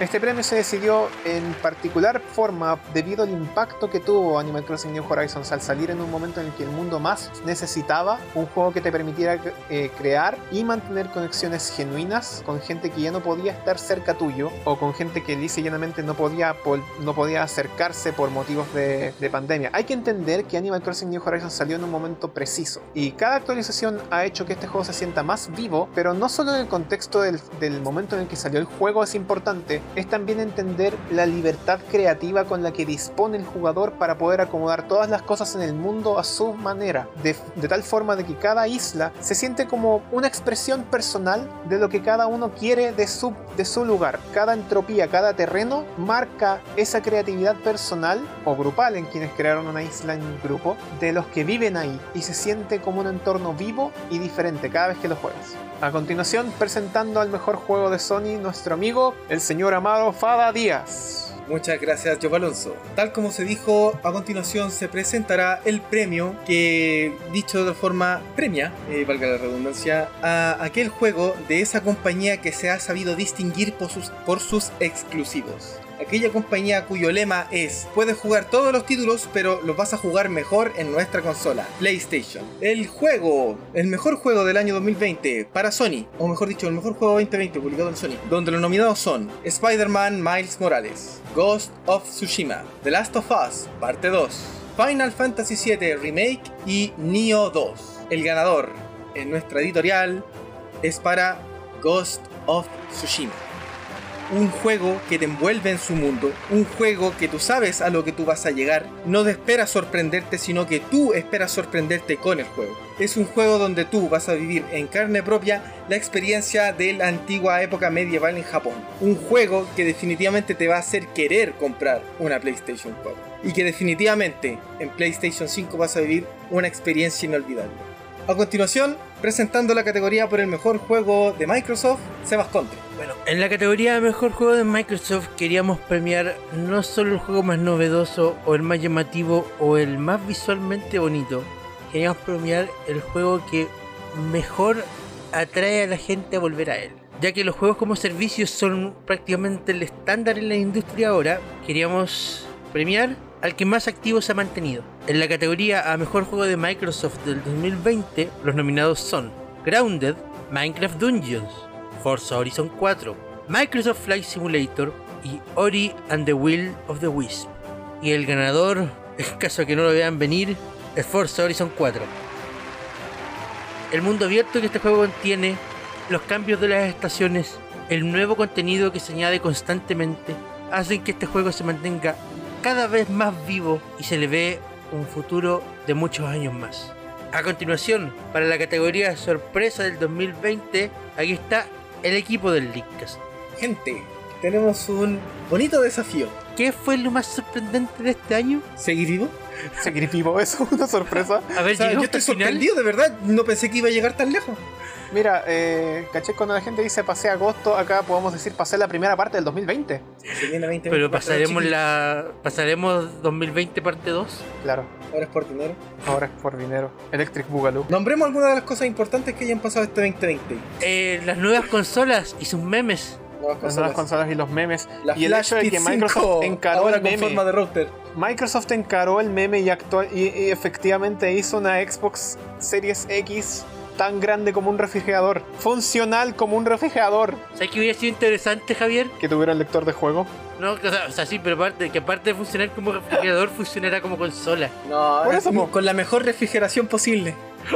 Speaker 1: Este premio se decidió en particular forma debido al impacto que tuvo Animal Crossing New Horizons al salir en un momento en el que el mundo más necesitaba un juego que te permitiera eh, crear y mantener conexiones genuinas con gente que ya no podía estar cerca tuyo o con gente que lisa y llanamente no podía, no podía acercarse por motivos de, de pandemia. Hay que entender que Animal Crossing New Horizons salió en un momento preciso y cada actualización ha hecho que este juego se sienta más vivo, pero no solo en el contexto del, del momento en el que salió el juego es importante, es también entender la libertad creativa con la que dispone el jugador para poder acomodar todas las cosas en el mundo a su manera, de, tal forma de que cada isla se siente como una expresión personal de lo que cada uno quiere de su, de su lugar. Cada entropía, cada terreno marca esa creatividad personal o grupal en quienes crearon una isla en grupo de los que viven ahí y se siente como un entorno vivo y diferente cada vez que lo juegas. A continuación, presentando al mejor juego de Sony, nuestro amigo, el señor Amado Fada Díaz.
Speaker 3: Muchas gracias, Joe Alonso. Tal como se dijo, a continuación se presentará el premio que, dicho de forma premia, eh, valga la redundancia, a aquel juego de esa compañía que se ha sabido distinguir por sus, por sus exclusivos. Aquella compañía cuyo lema es puedes jugar todos los títulos, pero los vas a jugar mejor en nuestra consola, PlayStation. El juego, el mejor juego del año 2020 para Sony, o mejor dicho, el mejor juego 2020 publicado en Sony, donde los nominados son Spider-Man Miles Morales, Ghost of Tsushima, The Last of Us, parte 2, Final Fantasy VII Remake y Neo 2. El ganador en nuestra editorial es para Ghost of Tsushima. Un juego que te envuelve en su mundo, un juego que tú sabes a lo que tú vas a llegar, no te espera sorprenderte, sino que tú esperas sorprenderte con el juego. Es un juego donde tú vas a vivir en carne propia la experiencia de la antigua época medieval en Japón. Un juego que definitivamente te va a hacer querer comprar una PlayStation 4. Y que definitivamente en PlayStation 5 vas a vivir una experiencia inolvidable. A continuación, presentando la categoría por el mejor juego de Microsoft, Sebas Conte.
Speaker 2: Bueno, en la categoría de mejor juego de Microsoft queríamos premiar no solo el juego más novedoso o el más llamativo o el más visualmente bonito, queríamos premiar el juego que mejor atrae a la gente a volver a él. Ya que los juegos como servicios son prácticamente el estándar en la industria ahora, queríamos premiar al que más activo se ha mantenido. En la categoría a mejor juego de Microsoft del 2020, los nominados son Grounded, Minecraft Dungeons, Forza Horizon 4, Microsoft Flight Simulator y Ori and the Will of the Wisp. Y el ganador, en caso de que no lo vean venir, es Forza Horizon 4. El mundo abierto que este juego contiene, los cambios de las estaciones, el nuevo contenido que se añade constantemente, hacen que este juego se mantenga cada vez más vivo y se le ve un futuro de muchos años más. A continuación, para la categoría sorpresa del 2020, aquí está el equipo del Leadcast.
Speaker 3: Gente, tenemos un bonito desafío.
Speaker 2: ¿Qué fue lo más sorprendente de este año?
Speaker 3: ¿Seguir vivo?
Speaker 1: Seguir vivo, eso es una sorpresa.
Speaker 2: A ver,
Speaker 3: O sea, yo
Speaker 2: llegamos
Speaker 3: estoy
Speaker 2: hasta el final.
Speaker 3: sorprendido, de verdad. No pensé que iba a llegar tan lejos.
Speaker 1: Mira, eh, caché cuando la gente dice pasé agosto, acá podemos decir pasé la primera parte del 2020.
Speaker 3: Se viene 20,
Speaker 2: Pero pasaremos la pasaremos 2020 parte 2.
Speaker 1: Claro,
Speaker 3: Ahora es por dinero.
Speaker 1: ahora es por dinero. Electric Boogaloo.
Speaker 3: Nombremos algunas de las cosas importantes que hayan pasado este 2020.
Speaker 2: Eh, las nuevas consolas y sus memes.
Speaker 3: Nuevas
Speaker 1: Las
Speaker 3: consolas.
Speaker 1: nuevas consolas y los memes.
Speaker 3: La
Speaker 1: y el hecho de que Microsoft
Speaker 3: 5,
Speaker 1: encaró
Speaker 3: ahora
Speaker 1: el
Speaker 3: con
Speaker 1: meme.
Speaker 3: forma de router.
Speaker 1: Microsoft encaró el meme y, actual, y, y efectivamente hizo una Xbox Series X tan grande como un refrigerador. Funcional como un refrigerador.
Speaker 2: ¿Sabes que hubiera sido interesante, Javier?
Speaker 1: Que tuviera el lector de juego.
Speaker 2: No, o sea, o sea, sí, pero aparte, que aparte de funcionar como refrigerador, funcionará como consola.
Speaker 3: No,
Speaker 1: Por
Speaker 3: es
Speaker 1: eso,
Speaker 3: con la mejor refrigeración posible.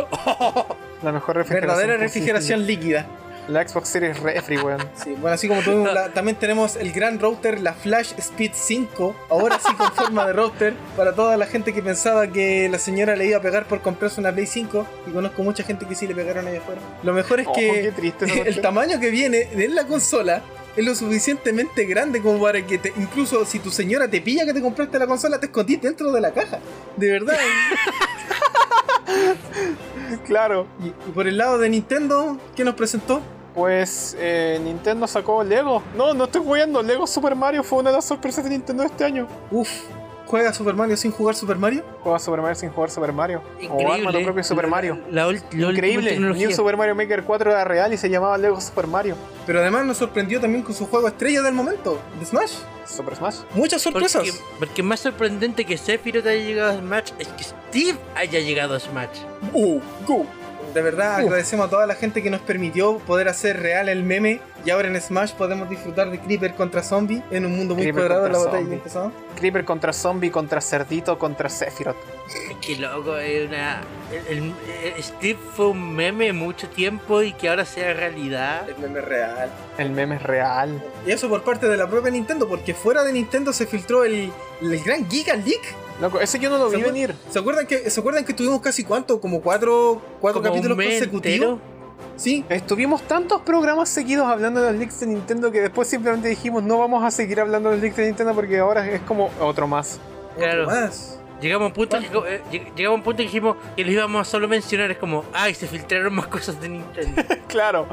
Speaker 1: La mejor refrigeración.
Speaker 3: Verdadera
Speaker 1: posible.
Speaker 3: refrigeración líquida.
Speaker 1: La Xbox Series Refri, weón.
Speaker 3: Sí, bueno, así como tuvimos la- también tenemos el gran router, la Flash Speed 5, ahora sí con forma de router, para toda la gente que pensaba que la señora le iba a pegar por comprarse una Play 5, y conozco mucha gente que sí le pegaron allá afuera. Lo mejor es
Speaker 1: Oh,
Speaker 3: que el tamaño que viene en la consola es lo suficientemente grande como para que te, incluso si tu señora te pilla que te compraste la consola, te escondís dentro de la caja. De verdad.
Speaker 1: Claro.
Speaker 3: y, y por el lado de Nintendo, ¿qué nos presentó?
Speaker 1: Pues eh, Nintendo sacó Lego. No, no estoy jugando. Lego Super Mario fue una de las sorpresas de Nintendo este año.
Speaker 3: Uf, ¿juega Super Mario sin jugar Super Mario?
Speaker 1: Juega Super Mario sin jugar Super Mario. O arma tu propio Super Mario.
Speaker 2: La, la la última
Speaker 1: Increíble. New Super Mario Maker 4 era real y se llamaba Lego Super Mario.
Speaker 3: Pero además nos sorprendió también con su juego estrella del momento, de Smash.
Speaker 1: Super Smash.
Speaker 3: Muchas sorpresas.
Speaker 2: Porque, porque más sorprendente que Sephiroth haya llegado a Smash es que Steve haya llegado a Smash.
Speaker 3: Uh, go. De verdad,
Speaker 1: Uh.
Speaker 3: agradecemos a toda la gente que nos permitió poder hacer real el meme. Y ahora en Smash podemos disfrutar de Creeper contra Zombie en un mundo muy
Speaker 1: Creeper
Speaker 3: cuadrado en la batalla
Speaker 1: zombie. Creeper contra Zombie, contra Cerdito, contra Sephiroth.
Speaker 2: Qué loco, es una. el- el- el- Steve fue un meme mucho tiempo y que ahora sea realidad.
Speaker 3: El meme real.
Speaker 1: El meme es real.
Speaker 3: Y eso por parte de la propia Nintendo, porque fuera de Nintendo se filtró el, el gran Giga Leak.
Speaker 1: Loco, ese yo no lo
Speaker 3: ¿Se
Speaker 1: vi venir.
Speaker 3: ¿Se acuerdan que, ¿se acuerdan que tuvimos casi cuánto? Como cuatro, cuatro
Speaker 2: Como
Speaker 3: capítulos consecutivos. Sí,
Speaker 1: Estuvimos tantos programas seguidos hablando de los leaks de Nintendo que después simplemente dijimos no vamos a seguir hablando de los leaks de Nintendo porque ahora es como otro más.
Speaker 2: Claro.
Speaker 3: otro más.
Speaker 2: Llegamos a un punto que, eh, lleg- llegamos a un punto que dijimos que los íbamos a solo mencionar. Es como, ay, se filtraron más cosas de Nintendo.
Speaker 1: claro.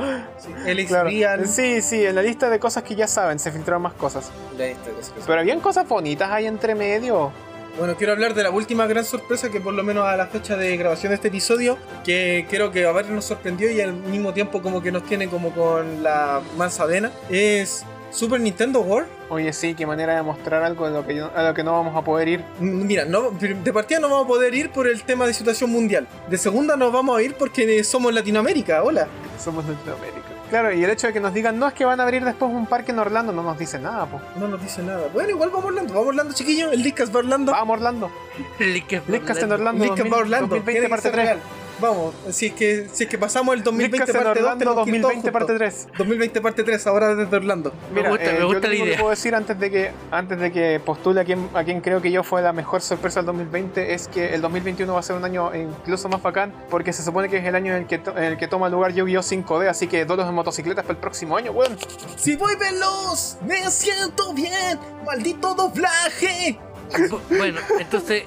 Speaker 3: El
Speaker 1: claro. Sí, sí, en la lista de cosas que ya saben se filtraron más cosas.
Speaker 3: La lista de cosas que
Speaker 1: Pero habían cosas bonitas ahí entre medio.
Speaker 3: Bueno, quiero hablar de la última gran sorpresa que por lo menos a la fecha de grabación de este episodio, que creo que a varios nos sorprendió y al mismo tiempo como que nos tiene como con la mansa vena, es Super Nintendo World.
Speaker 1: Oye, sí, qué manera de mostrar algo de lo que, a lo que no vamos a poder ir.
Speaker 3: Mm, Mira, no, de partida no vamos a poder ir por el tema de situación mundial. De segunda no vamos a ir porque somos Latinoamérica, hola.
Speaker 1: Somos Latinoamérica. Claro, y el hecho de que nos digan, no, es que van a abrir después un parque en Orlando, no nos dice nada, pues.
Speaker 3: No nos dice nada. Bueno, igual vamos a Orlando, vamos a Orlando, chiquillos. El Discas va a Orlando.
Speaker 1: Vamos, Orlando.
Speaker 2: Lickcast
Speaker 1: Lickcast en Orlando.
Speaker 3: Discas va a Orlando.
Speaker 1: 2020
Speaker 3: tiene que
Speaker 1: parte
Speaker 3: ser
Speaker 1: 3.
Speaker 3: real. Vamos, si es que, si es que pasamos el 2020
Speaker 1: Lickcast en
Speaker 3: parte 2,
Speaker 1: Orlando
Speaker 3: tenemos que ir todos
Speaker 1: 2020 parte
Speaker 3: juntos.
Speaker 1: 3.
Speaker 3: 2020 parte 3, ahora desde Orlando.
Speaker 2: Me gusta-
Speaker 1: eh,
Speaker 2: me gusta
Speaker 1: lo
Speaker 2: la
Speaker 1: único que
Speaker 2: idea.
Speaker 1: puedo decir antes de que antes de que postule a quien, a quien creo que yo fue la mejor sorpresa del 2020 es que el 2021 va a ser un año incluso más bacán porque se supone que es el año en el que, to- en el que toma lugar Yu-Gi-Oh 5D, así que duelos de motocicletas para el próximo año, weón.
Speaker 3: Si voy veloz, me siento bien. Maldito doblaje.
Speaker 2: Bu- Bueno, entonces,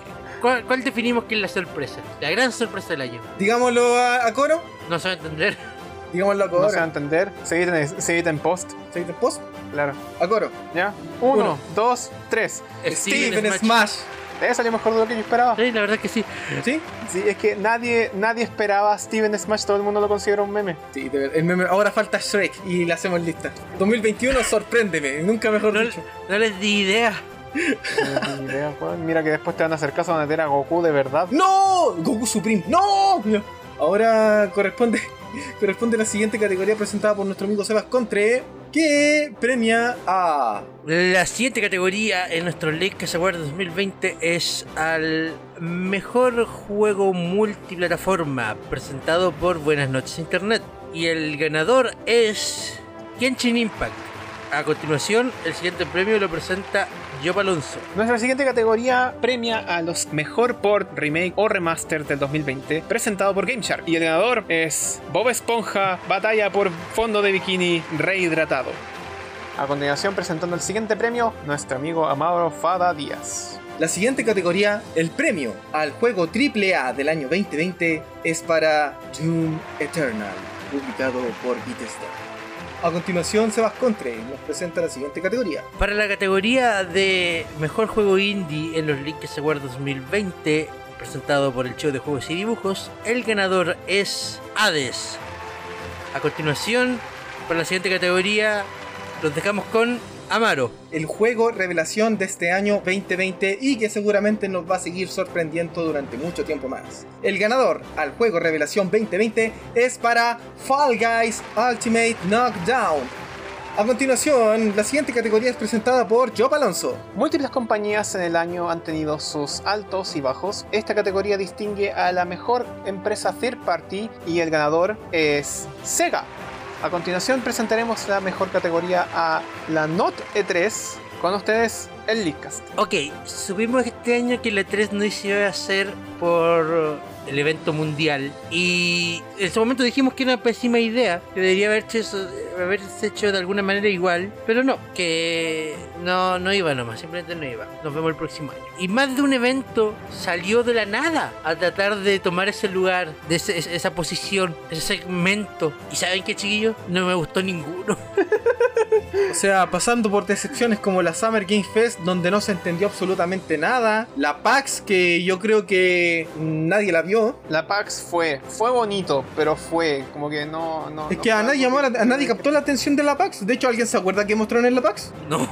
Speaker 2: ¿cuál, cuál definimos que es la sorpresa? La gran sorpresa del año.
Speaker 3: Digámoslo a, a coro.
Speaker 2: No se va a entender.
Speaker 3: Digámoslo a
Speaker 1: No se va a
Speaker 3: coro.
Speaker 1: entender, se edita en, se edita en post,
Speaker 3: ¿Seguiste en post?
Speaker 1: claro.
Speaker 3: A coro.
Speaker 1: ¿Ya? Uno,
Speaker 3: Uno.
Speaker 1: dos, tres.
Speaker 3: Steven
Speaker 2: Smash.
Speaker 3: Smash.
Speaker 1: Eh, salió mejor de lo que yo esperaba.
Speaker 2: Sí, la verdad que sí.
Speaker 3: ¿Sí?
Speaker 1: Sí, es que nadie, nadie esperaba a Steven Smash, todo el mundo lo considera un meme.
Speaker 3: Sí, de ver- el meme- ahora falta Shrek y le hacemos lista. 2021, sorpréndeme, nunca mejor
Speaker 2: No,
Speaker 3: dicho.
Speaker 2: no les di idea.
Speaker 1: No tengo ni idea, weón. Mira que después te van a hacer caso, a meter a Goku de verdad.
Speaker 3: ¡No! Goku Supreme, ¡no! Ahora corresponde, corresponde la siguiente categoría presentada por nuestro amigo Sebas Contre, que premia a.
Speaker 2: La siguiente categoría en nuestro League que se guarda 2020 es al mejor juego multiplataforma presentado por Buenas noches Internet. Y el ganador es Genshin Impact. A continuación, el siguiente premio lo presenta Job Alonso.
Speaker 1: Nuestra siguiente categoría premia a los mejor port, remake o remaster del 2020, presentado por GameShark. Y el ganador es Bob Esponja, Batalla por Fondo de Bikini Rehidratado. A continuación, presentando el siguiente premio, nuestro amigo Amado Fada Díaz.
Speaker 3: La siguiente categoría, el premio al juego AAA del año 2020, es para Doom Eternal, publicado por Bethesda. A continuación, Sebas Contre nos presenta la siguiente categoría.
Speaker 2: Para la categoría de mejor juego indie en los se guarda 2020, presentado por el show de juegos y dibujos, el ganador es Hades. A continuación, para la siguiente categoría, los dejamos con Amaro.
Speaker 3: el juego revelación de este año 2020 y que seguramente nos va a seguir sorprendiendo durante mucho tiempo más. El ganador al juego revelación 2020 es para Fall Guys Ultimate Knockdown. A continuación, la siguiente categoría es presentada por Job Alonso.
Speaker 1: Múltiples compañías en el año han tenido sus altos y bajos. Esta categoría distingue a la mejor empresa third party y el ganador es Sega. A continuación presentaremos la mejor categoría a la Not E3 con ustedes el Leadcast.
Speaker 2: Ok, supimos este año que la 3 no iba a hacer por el evento mundial y en ese momento dijimos que era una pésima idea, que debería haberse, haberse hecho de alguna manera igual, pero no, que no, no iba nomás, simplemente no iba. Nos vemos el próximo año. Y más de un evento salió de la nada a tratar de tomar ese lugar, de esa posición, ese segmento. ¿Y saben qué, chiquillos? No me gustó ninguno.
Speaker 3: O sea, pasando por decepciones como la Summer Game Fest, donde no se entendió absolutamente nada. La PAX, que yo creo que nadie la vio.
Speaker 1: La PAX fue, fue bonito, pero fue como que no... no
Speaker 3: Es
Speaker 1: no
Speaker 3: que a nadie, llamó la-
Speaker 1: que-
Speaker 3: a nadie captó la atención de la PAX. De hecho, ¿alguien se acuerda que mostraron en la PAX?
Speaker 2: No,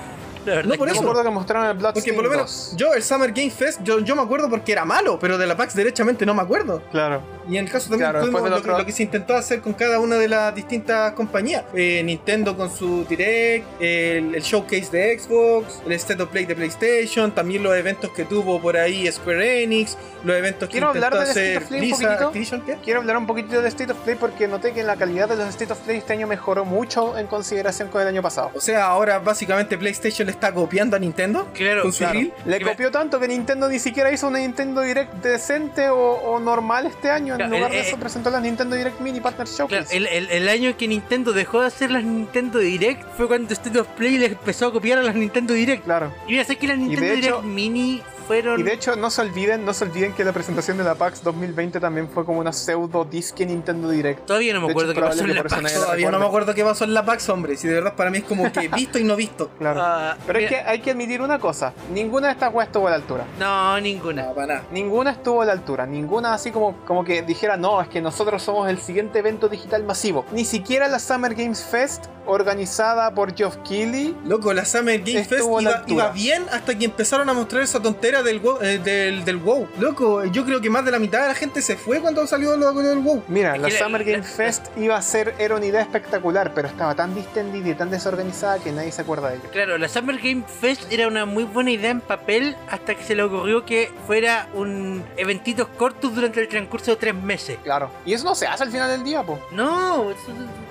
Speaker 2: verdad
Speaker 3: No, por
Speaker 2: que
Speaker 1: Yo
Speaker 3: eso.
Speaker 1: me acuerdo que mostraron el
Speaker 3: Porque
Speaker 1: Bloodstained
Speaker 3: por lo menos
Speaker 1: 2.
Speaker 3: yo, el Summer Game Fest, yo, yo me acuerdo porque era malo, pero de la PAX derechamente no me acuerdo.
Speaker 1: Claro.
Speaker 3: Y en el caso también
Speaker 1: Claro,
Speaker 3: lo,
Speaker 1: otro-
Speaker 3: lo que se intentó hacer con cada una de las distintas compañías. Eh, Nintendo con su Direct, el, el showcase de Xbox, el State of Play de PlayStation, también los eventos que tuvo por ahí Square Enix, los eventos que
Speaker 1: Quiero hablar
Speaker 3: intentó hacer Blizzard,
Speaker 1: poquitito.
Speaker 3: Activision, ¿qué?
Speaker 1: Quiero hablar un poquitito de State of Play porque noté que la calidad de los State of Play este año mejoró mucho en consideración con el año pasado.
Speaker 3: O sea, ahora básicamente PlayStation le está copiando a Nintendo
Speaker 2: Claro,
Speaker 3: con su
Speaker 1: Claro.
Speaker 3: reel.
Speaker 1: Le copió tanto que Nintendo ni siquiera hizo una Nintendo Direct decente o, o normal este año. En lugar
Speaker 2: el-
Speaker 1: de eso
Speaker 2: eh,
Speaker 1: presentó las Nintendo Direct Mini Partner
Speaker 2: Claro,
Speaker 1: Showcase.
Speaker 2: el, el- el año que Nintendo dejó de hacer las Nintendo Direct fue cuando State of Play le empezó a copiar a las Nintendo Direct.
Speaker 1: Claro.
Speaker 2: Y mira, sé que las
Speaker 1: de
Speaker 2: Nintendo
Speaker 1: hecho-
Speaker 2: Direct Mini fueron.
Speaker 1: Y de hecho, no se olviden, no se olviden que la presentación de la PAX 2020 también fue como una pseudo disque Nintendo Direct.
Speaker 2: Todavía no me
Speaker 1: hecho,
Speaker 2: acuerdo
Speaker 1: es
Speaker 2: qué pasó en la PAX.
Speaker 3: Todavía no me acuerdo qué pasó en la PAX, hombre. Si de verdad para mí es como que visto y no visto.
Speaker 1: Claro.
Speaker 2: Ah,
Speaker 1: Pero es que
Speaker 2: mira,
Speaker 1: hay que admitir una cosa: ninguna de estas weas estuvo a la altura.
Speaker 2: No, ninguna.
Speaker 3: Nada, para nada.
Speaker 1: Ninguna estuvo a la altura, ninguna así como, como que dijera, no, es que nosotros somos el siguiente evento digital masivo. Ni siquiera la Summer Games Fest organizada por Geoff Keighley.
Speaker 3: Loco, la Summer Game Fest
Speaker 1: Estuvo a la
Speaker 3: iba,
Speaker 1: altura.
Speaker 3: iba bien hasta que empezaron a mostrar esa tontera del WoW, eh, del, del WoW. Loco, yo creo que más de la mitad de la gente se fue cuando salió lo del WoW.
Speaker 1: Mira,
Speaker 2: Es
Speaker 1: la
Speaker 2: la-
Speaker 1: Summer Game
Speaker 2: la-
Speaker 1: Fest iba a ser, era una idea espectacular, pero estaba tan distendida y tan desorganizada que nadie se acuerda de ella.
Speaker 2: Claro, la Summer Game Fest era una muy buena idea en papel hasta que se le ocurrió que fuera un eventitos cortos durante el transcurso de tres meses.
Speaker 1: Claro. Y eso no se hace al final del día, po.
Speaker 2: No, eso-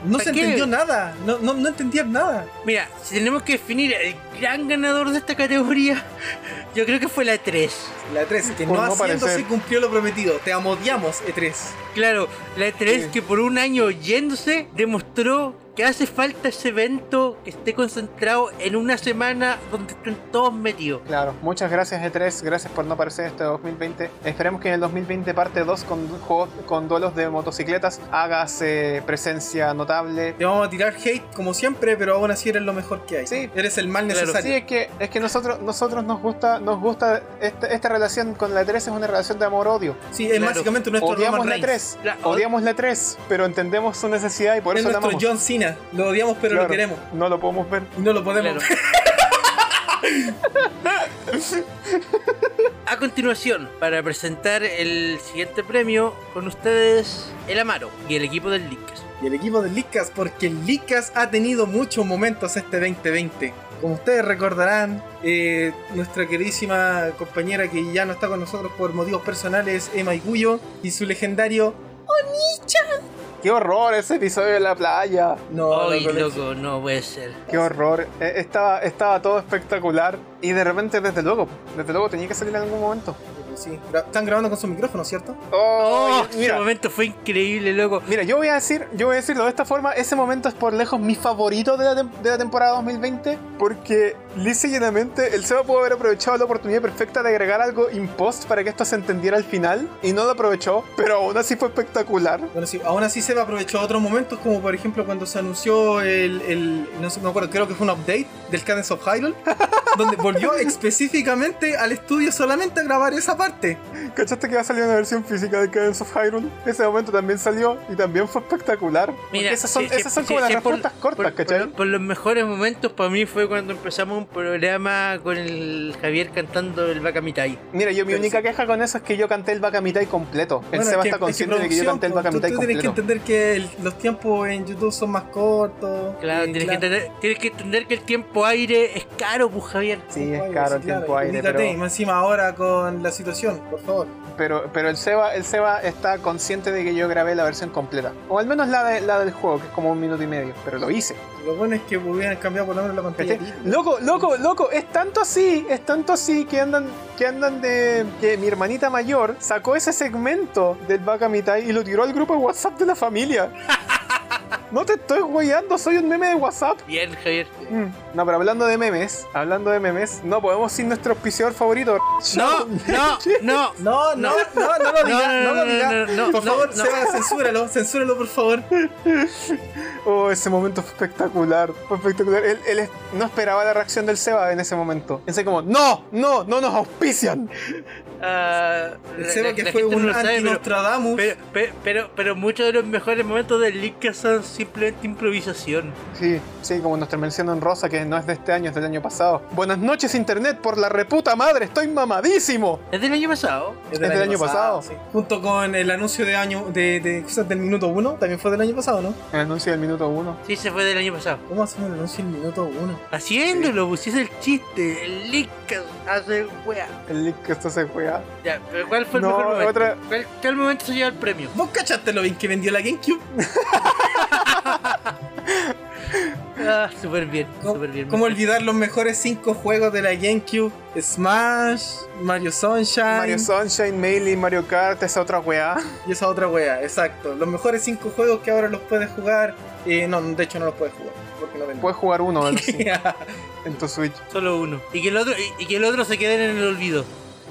Speaker 3: No
Speaker 2: ¿para
Speaker 3: se
Speaker 2: qué?
Speaker 3: entendió nada, no, no, no entendían nada.
Speaker 2: Mira, si tenemos que definir el gran ganador de esta categoría, yo creo que fue la 3.
Speaker 3: La E3, que
Speaker 1: Por
Speaker 3: no
Speaker 1: no
Speaker 3: haciéndose
Speaker 1: parecer.
Speaker 3: cumplió lo prometido. Te amodiamos, E E3.
Speaker 2: Claro, la 3
Speaker 1: Sí.
Speaker 2: que por un año yéndose demostró que hace falta ese evento que esté concentrado en una semana donde estén todos metidos.
Speaker 1: Claro. Muchas gracias E3, gracias por no aparecer este 2020. Esperemos que en el 2020 parte 2 con juegos con duelos de motocicletas hagas eh, presencia notable.
Speaker 3: Te vamos a tirar hate como siempre, pero aún así eres lo mejor que hay.
Speaker 1: Sí.
Speaker 3: Eres el mal
Speaker 2: Claro.
Speaker 3: necesario.
Speaker 1: Sí, es que, es que nosotros, nosotros nos gusta, nos gusta esta, esta relación con la E3 es una relación de amor-odio.
Speaker 3: Sí, es
Speaker 2: Claro.
Speaker 3: básicamente nuestro
Speaker 1: Odiamos
Speaker 3: Roman
Speaker 1: la
Speaker 3: Reigns.
Speaker 1: E3,
Speaker 2: La-
Speaker 1: odiamos la E3, pero entendemos su necesidad y por
Speaker 3: Es
Speaker 1: eso la
Speaker 3: nuestro
Speaker 1: amamos.
Speaker 3: John Cena. Lo odiamos, pero
Speaker 1: Claro,
Speaker 3: lo queremos.
Speaker 1: No lo podemos ver.
Speaker 3: No lo podemos.
Speaker 2: Claro. A continuación, para presentar el siguiente premio, con ustedes el Amaro y el equipo del Lickas.
Speaker 3: Y el equipo del Lickas, porque el Lickas ha tenido muchos momentos este 2020. Como ustedes recordarán, eh, nuestra queridísima compañera que ya no está con nosotros por motivos personales, Emma Iguyo, y su legendario
Speaker 1: Qué horror ese episodio de la playa.
Speaker 3: No,
Speaker 2: Ay,
Speaker 3: loco,
Speaker 2: loco, no puede ser.
Speaker 1: Qué horror. Eh, Estaba, estaba todo espectacular. Y de repente, desde luego, desde luego tenía que salir en algún momento.
Speaker 3: Sí, gra- están grabando con su micrófono, ¿cierto?
Speaker 2: Oh, ese
Speaker 1: mira,
Speaker 2: momento fue increíble, loco.
Speaker 1: mira, yo voy a decir, yo voy a decirlo de esta forma, ese momento es por lejos mi favorito de la, de la temporada 2020, porque lisa y llanamente el Seba pudo haber aprovechado la oportunidad perfecta de agregar algo impost para que esto se entendiera al final, y no lo aprovechó, pero aún así fue espectacular.
Speaker 3: Bueno, sí, aún así se aprovechó otros momentos, como por ejemplo cuando se anunció el, el- no sé, me acuerdo, creo que fue un update del Cadence of Hyrule, donde volvió específicamente al estudio solamente a grabar esa parte.
Speaker 1: ¿Cachaste que va a salir una versión física de Cadence of Hyrule? Ese momento también salió y también fue espectacular. Porque esas son,
Speaker 2: sí,
Speaker 1: esas son
Speaker 2: sí,
Speaker 1: como
Speaker 2: sí,
Speaker 1: las
Speaker 2: por-
Speaker 1: respuestas cortas,
Speaker 2: por,
Speaker 1: ¿cachai?
Speaker 2: por- por los mejores momentos para mí fue cuando empezamos un programa con el Javier cantando el Bakamitai.
Speaker 1: Mira, yo mi
Speaker 3: Pero
Speaker 1: única
Speaker 3: sí.
Speaker 1: queja con eso es que yo canté el Bakamitai completo. El
Speaker 3: Bueno,
Speaker 1: Seba está consciente de que yo canté el
Speaker 3: tú-
Speaker 1: Bakamitai
Speaker 3: Tú tienes que
Speaker 1: completo.
Speaker 3: entender que el- los tiempos en YouTube son más cortos.
Speaker 2: Claro,
Speaker 3: eh,
Speaker 2: tienes,
Speaker 3: claro.
Speaker 2: Que entender, tienes que entender que el tiempo aire es caro, pues Javier.
Speaker 1: Sí, es
Speaker 3: Tiempo
Speaker 1: caro el
Speaker 3: sí, claro,
Speaker 1: tiempo aire, pero,
Speaker 3: más encima ahora con la situación, por favor.
Speaker 1: pero, pero el, Seba, el Seba está consciente de que yo grabé la versión completa. O al menos la, de, la del juego, que es como un minuto y medio. Pero lo hice.
Speaker 3: Lo bueno es que hubieran cambiado por lo menos la pantalla. título.
Speaker 1: Loco, loco, loco, es tanto así, es tanto así que andan, que andan de. que mi hermanita mayor sacó ese segmento del Bakamitai y lo tiró al grupo de WhatsApp de la familia. No te estoy guayando, soy un meme de WhatsApp.
Speaker 2: Bien, Javier.
Speaker 1: Mm, No, pero hablando de memes, hablando de memes, no podemos sin nuestro auspiciador favorito.
Speaker 2: No, no, no.
Speaker 3: No, no, no, no, lo diga,
Speaker 2: No,
Speaker 3: no,
Speaker 2: no,
Speaker 3: lo
Speaker 2: no,
Speaker 3: diga.
Speaker 2: no, no,
Speaker 3: por
Speaker 2: no,
Speaker 3: favor,
Speaker 2: no.
Speaker 3: Seba, censúralo, censúralo, por favor.
Speaker 1: Oh, ese momento fue espectacular. Fue espectacular. Él, él es- no esperaba la reacción del Seba en ese momento. Pensé como, no, no, no nos auspician.
Speaker 3: El
Speaker 2: la-
Speaker 3: Seba
Speaker 2: la-
Speaker 3: que
Speaker 2: la
Speaker 3: fue
Speaker 2: no
Speaker 3: un
Speaker 2: lo sabe, pero-
Speaker 3: anti-Nostradamus.
Speaker 2: Pero, pero, pero, pero muchos de los mejores momentos del League son simplemente improvisación.
Speaker 1: Sí, sí, como nuestra mención en rosa, que no es de este año, es del año pasado. Buenas noches, internet, por la reputa madre, estoy mamadísimo.
Speaker 2: ¿Es del año pasado?
Speaker 3: Es
Speaker 1: del año pasado.
Speaker 3: sí. Junto con el anuncio de año de, de cosas del minuto 1, también fue del año pasado, ¿no?
Speaker 1: El anuncio del minuto uno.
Speaker 2: Sí, se fue del año pasado.
Speaker 3: ¿Cómo hacemos el anuncio del minuto 1?
Speaker 2: Haciéndolo, pues si es el chiste. El League hace wea.
Speaker 1: El link que esto
Speaker 2: Ya, pero ¿cuál fue el
Speaker 1: No,
Speaker 2: mejor momento?
Speaker 1: otra-
Speaker 2: ¿Cuál, cuál momento se lleva el premio?
Speaker 3: ¿Vos cachaste lo bien que vendió la GameCube?
Speaker 2: Ah, súper bien,
Speaker 3: ¿Cómo,
Speaker 2: súper bien.
Speaker 3: cómo olvidar los mejores 5 juegos de la GameCube? Smash, Mario Sunshine
Speaker 1: Mario Sunshine, Melee, Mario Kart, esa otra weá.
Speaker 3: y esa otra wea, exacto. Los mejores 5 juegos que ahora los puedes jugar. Eh, no, de hecho no los puedes jugar. Porque no venden.
Speaker 1: Puedes jugar uno ¿verdad? Sí, en tu Switch.
Speaker 2: Solo uno. Y que el otro, y, y que el otro se quede en el olvido.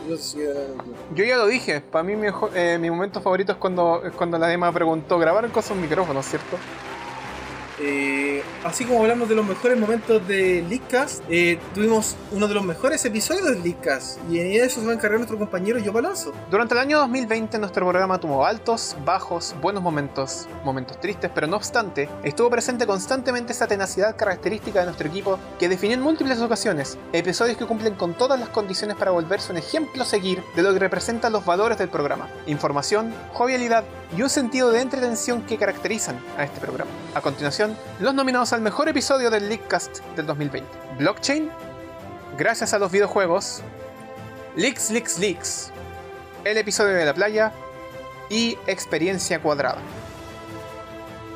Speaker 3: Eh,
Speaker 1: Yo ya lo dije, para mí mi, eh, mi momento favorito es cuando, es cuando la Emma preguntó, grabaron con sus micrófonos, ¿cierto?
Speaker 3: Eh, así como hablamos de los mejores momentos de Leakcast, eh, tuvimos uno de los mejores episodios de Leakcast. Y en eso se va a encargar nuestro compañero Yo Alonso.
Speaker 1: Durante el año 2020 nuestro programa tuvo altos, bajos, buenos momentos, momentos tristes, pero no obstante, estuvo presente constantemente esa tenacidad característica de nuestro equipo que definió en múltiples ocasiones episodios que cumplen con todas las condiciones para volverse un ejemplo a seguir de lo que representan los valores del programa. Información, jovialidad y un sentido de entretención que caracterizan a este programa. A continuación, los nominados al mejor episodio del Leakcast del 2020. Blockchain, gracias a los videojuegos, Leaks, Leaks, Leaks, el episodio de la playa y Experiencia Cuadrada.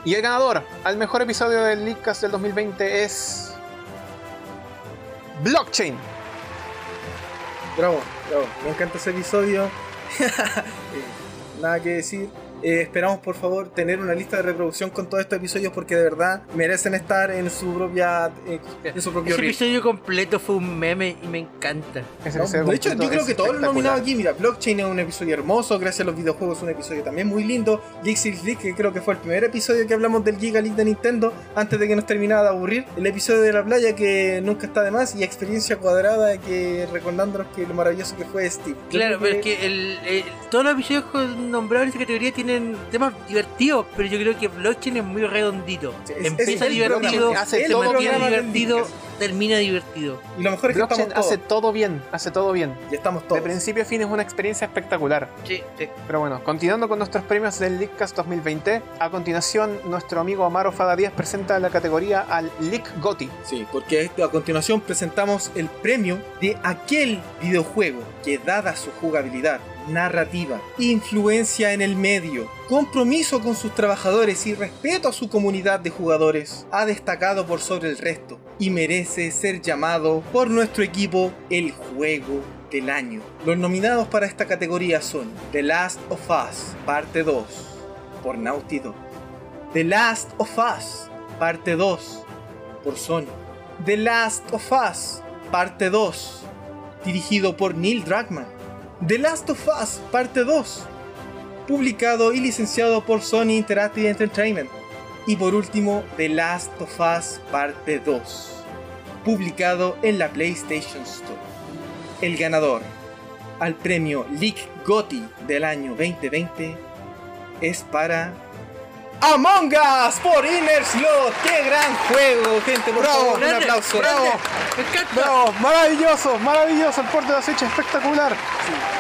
Speaker 1: Y el ganador al mejor episodio del Leakcast del 2020 es... Blockchain.
Speaker 3: Bravo, bravo. Me encanta ese episodio. Eh, Nada que decir. Eh, esperamos por favor tener una lista de reproducción con todos estos episodios porque de verdad merecen estar en su propia eh, en su propio
Speaker 2: Ese episodio completo fue un meme y me encanta.
Speaker 3: De hecho, yo creo
Speaker 1: es
Speaker 3: que todos los
Speaker 1: espectacular.
Speaker 3: nominados aquí, mira, Blockchain es un episodio hermoso, gracias a los videojuegos es un episodio también muy lindo. Geeks League, que creo que fue el primer episodio que hablamos del Giga League de Nintendo, antes de que nos terminara de aburrir. El episodio de la playa, que nunca está de más, y Experiencia Cuadrada, que recordándonos que lo maravilloso que fue Steve.
Speaker 2: Claro, pero es que el, el- todos los episodios nombrados en esta categoría tienen temas divertidos, pero yo creo que Blockchain es muy redondito.
Speaker 3: Sí, es- es
Speaker 2: Empieza divertido,
Speaker 1: hace
Speaker 2: se
Speaker 1: todo
Speaker 2: mantiene divertido, termina divertido.
Speaker 3: Y lo mejor es que
Speaker 1: Blockchain
Speaker 3: estamos
Speaker 1: hace
Speaker 3: todos.
Speaker 1: todo bien, hace todo bien.
Speaker 3: Y estamos
Speaker 1: De principio a fin es una experiencia espectacular.
Speaker 2: Sí, sí.
Speaker 1: Pero bueno, continuando con nuestros premios del Leakcast 2020, a continuación nuestro amigo Amaro Fada Díaz presenta la categoría al Leak Gotti.
Speaker 3: Sí, porque a continuación presentamos el premio de aquel videojuego que dada su jugabilidad, narrativa, influencia en el medio, compromiso con sus trabajadores y respeto a su comunidad de jugadores, ha destacado por sobre el resto y merece ser llamado por nuestro equipo el juego del año. Los nominados para esta categoría son The Last of Us, parte 2, por Naughty Dog. The Last of Us, parte 2, por Sony. The Last of Us, parte 2, dirigido por Neil Druckmann. The Last of Us, parte 2, publicado y licenciado por Sony Interactive Entertainment. Y por último, The Last of Us, parte 2, publicado en la PlayStation Store. El ganador al premio League GOTY del año 2020 es para Among Us por Inner Slot. ¡Qué gran juego, gente! Por
Speaker 1: Bravo,
Speaker 3: favor, un aplauso.
Speaker 2: grande. Me encanta.
Speaker 1: ¡Bravo! ¡Maravilloso! ¡Maravilloso! El porte de la Switch espectacular.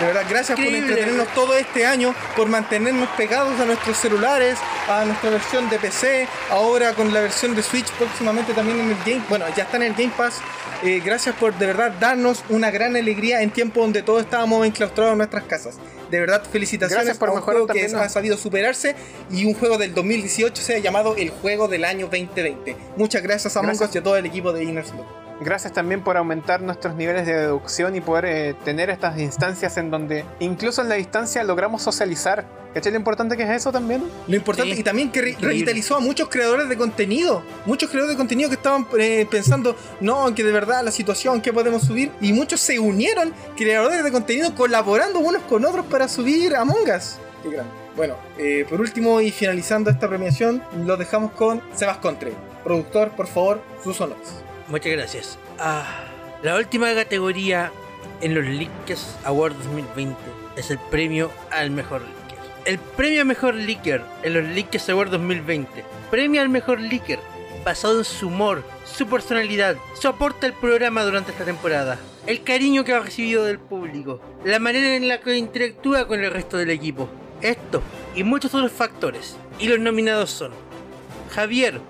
Speaker 3: De verdad, gracias
Speaker 2: Increíble.
Speaker 3: por entretenernos todo este año, por mantenernos pegados a nuestros celulares, a nuestra versión de PC, ahora con la versión de Switch próximamente también en el Game, bueno, ya está en el Game Pass. Eh, gracias por de verdad darnos una gran alegría en tiempo donde todos estábamos enclaustrados en nuestras casas. De verdad, felicitaciones
Speaker 1: Gracias por
Speaker 3: a un juego que ha sabido superarse y un juego del 2018 se ha llamado el juego del año 2020. Muchas gracias a. Us y a todo el equipo de Inner Slot.
Speaker 1: Gracias también por aumentar nuestros niveles de deducción y poder eh, tener estas instancias en donde incluso en la distancia logramos socializar. ¿Cachai lo importante que es eso también?
Speaker 3: Lo importante,
Speaker 2: Sí,
Speaker 3: y también que re-
Speaker 2: increíble.
Speaker 3: revitalizó a muchos creadores de contenido. Muchos creadores de contenido que estaban eh, pensando, no, que de verdad la situación, que podemos subir. Y muchos se unieron, creadores de contenido, colaborando unos con otros para subir Among Us. Qué grande. Bueno, eh, por último y finalizando esta premiación, lo dejamos con Sebas Contre. Productor, por favor, sus honores.
Speaker 2: Muchas gracias. Ah, la última categoría en los Leakers Awards 2020 es el premio al mejor leaker. El premio al mejor leaker en los Leakers Awards 2020 premia al mejor leaker basado en su humor, su personalidad, su aporte al programa durante esta temporada, el cariño que ha recibido del público, la manera en la que interactúa con el resto del equipo. Esto y muchos otros factores. Y los nominados son Javier,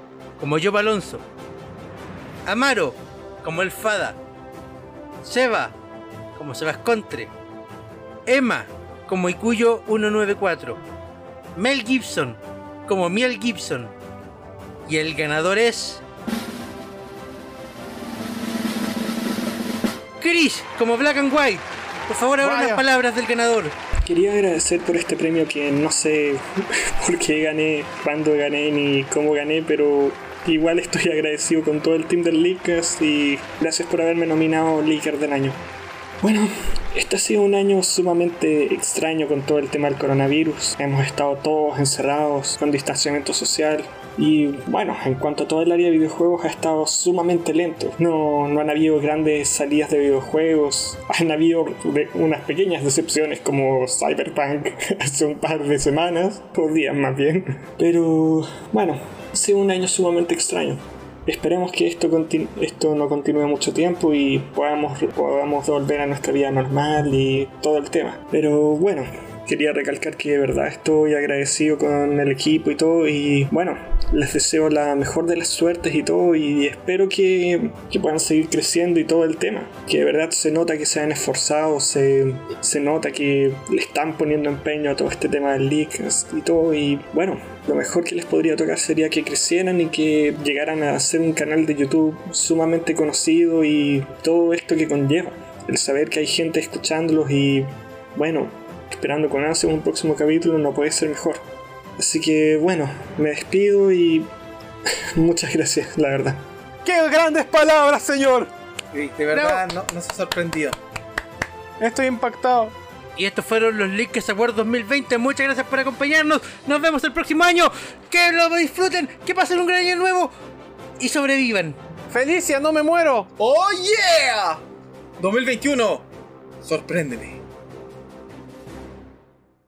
Speaker 2: como Joe Alonso, Amaro, como el Fada. Seba, como Sebas Contre. Emma, como Ikuyo 194. Mel Gibson, como Miel Gibson. Y el ganador es. Chris, como Black and White. Por favor, ahora
Speaker 1: Vaya.
Speaker 2: las palabras del ganador.
Speaker 4: Quería agradecer por este premio que no sé por qué gané, cuándo gané ni cómo gané, pero igual estoy agradecido con todo el team del Leakers y gracias por haberme nominado Leaker del año. Bueno, este ha sido un año sumamente extraño con todo el tema del coronavirus. Hemos estado todos encerrados, con distanciamiento social. Y bueno, en cuanto a todo el área de videojuegos ha estado sumamente lento. No, no han habido grandes salidas de videojuegos. Han habido de- unas pequeñas decepciones como Cyberpunk hace un par de semanas, o días más bien. Pero bueno, sido un año sumamente extraño. Esperemos que esto, esto no continúe mucho tiempo y podamos, podamos volver a nuestra vida normal y todo el tema. Pero bueno, quería recalcar que de verdad estoy agradecido con el equipo y todo y bueno, les deseo la mejor de las suertes y todo y espero que, que puedan seguir creciendo y todo el tema. Que de verdad se nota que se han esforzado, se, se nota que le están poniendo empeño a todo este tema del leak y todo y bueno, lo mejor que les podría tocar sería que crecieran y que llegaran a ser un canal de YouTube sumamente conocido y todo esto que conlleva. El saber que hay gente escuchándolos y, bueno, esperando con ansia un próximo capítulo no puede ser mejor. Así que, bueno, me despido y muchas gracias, la verdad.
Speaker 1: ¡Qué grandes palabras, señor!
Speaker 3: Sí, de verdad, no, no se ha sorprendido.
Speaker 1: Estoy impactado.
Speaker 2: Y estos fueron los Leaks Awards 2020. Muchas gracias por acompañarnos. Nos vemos el próximo año. Que lo disfruten, que pasen un gran año nuevo y sobrevivan.
Speaker 1: ¡Felicia, no me muero!
Speaker 3: ¡Oh yeah! 2021, sorpréndeme.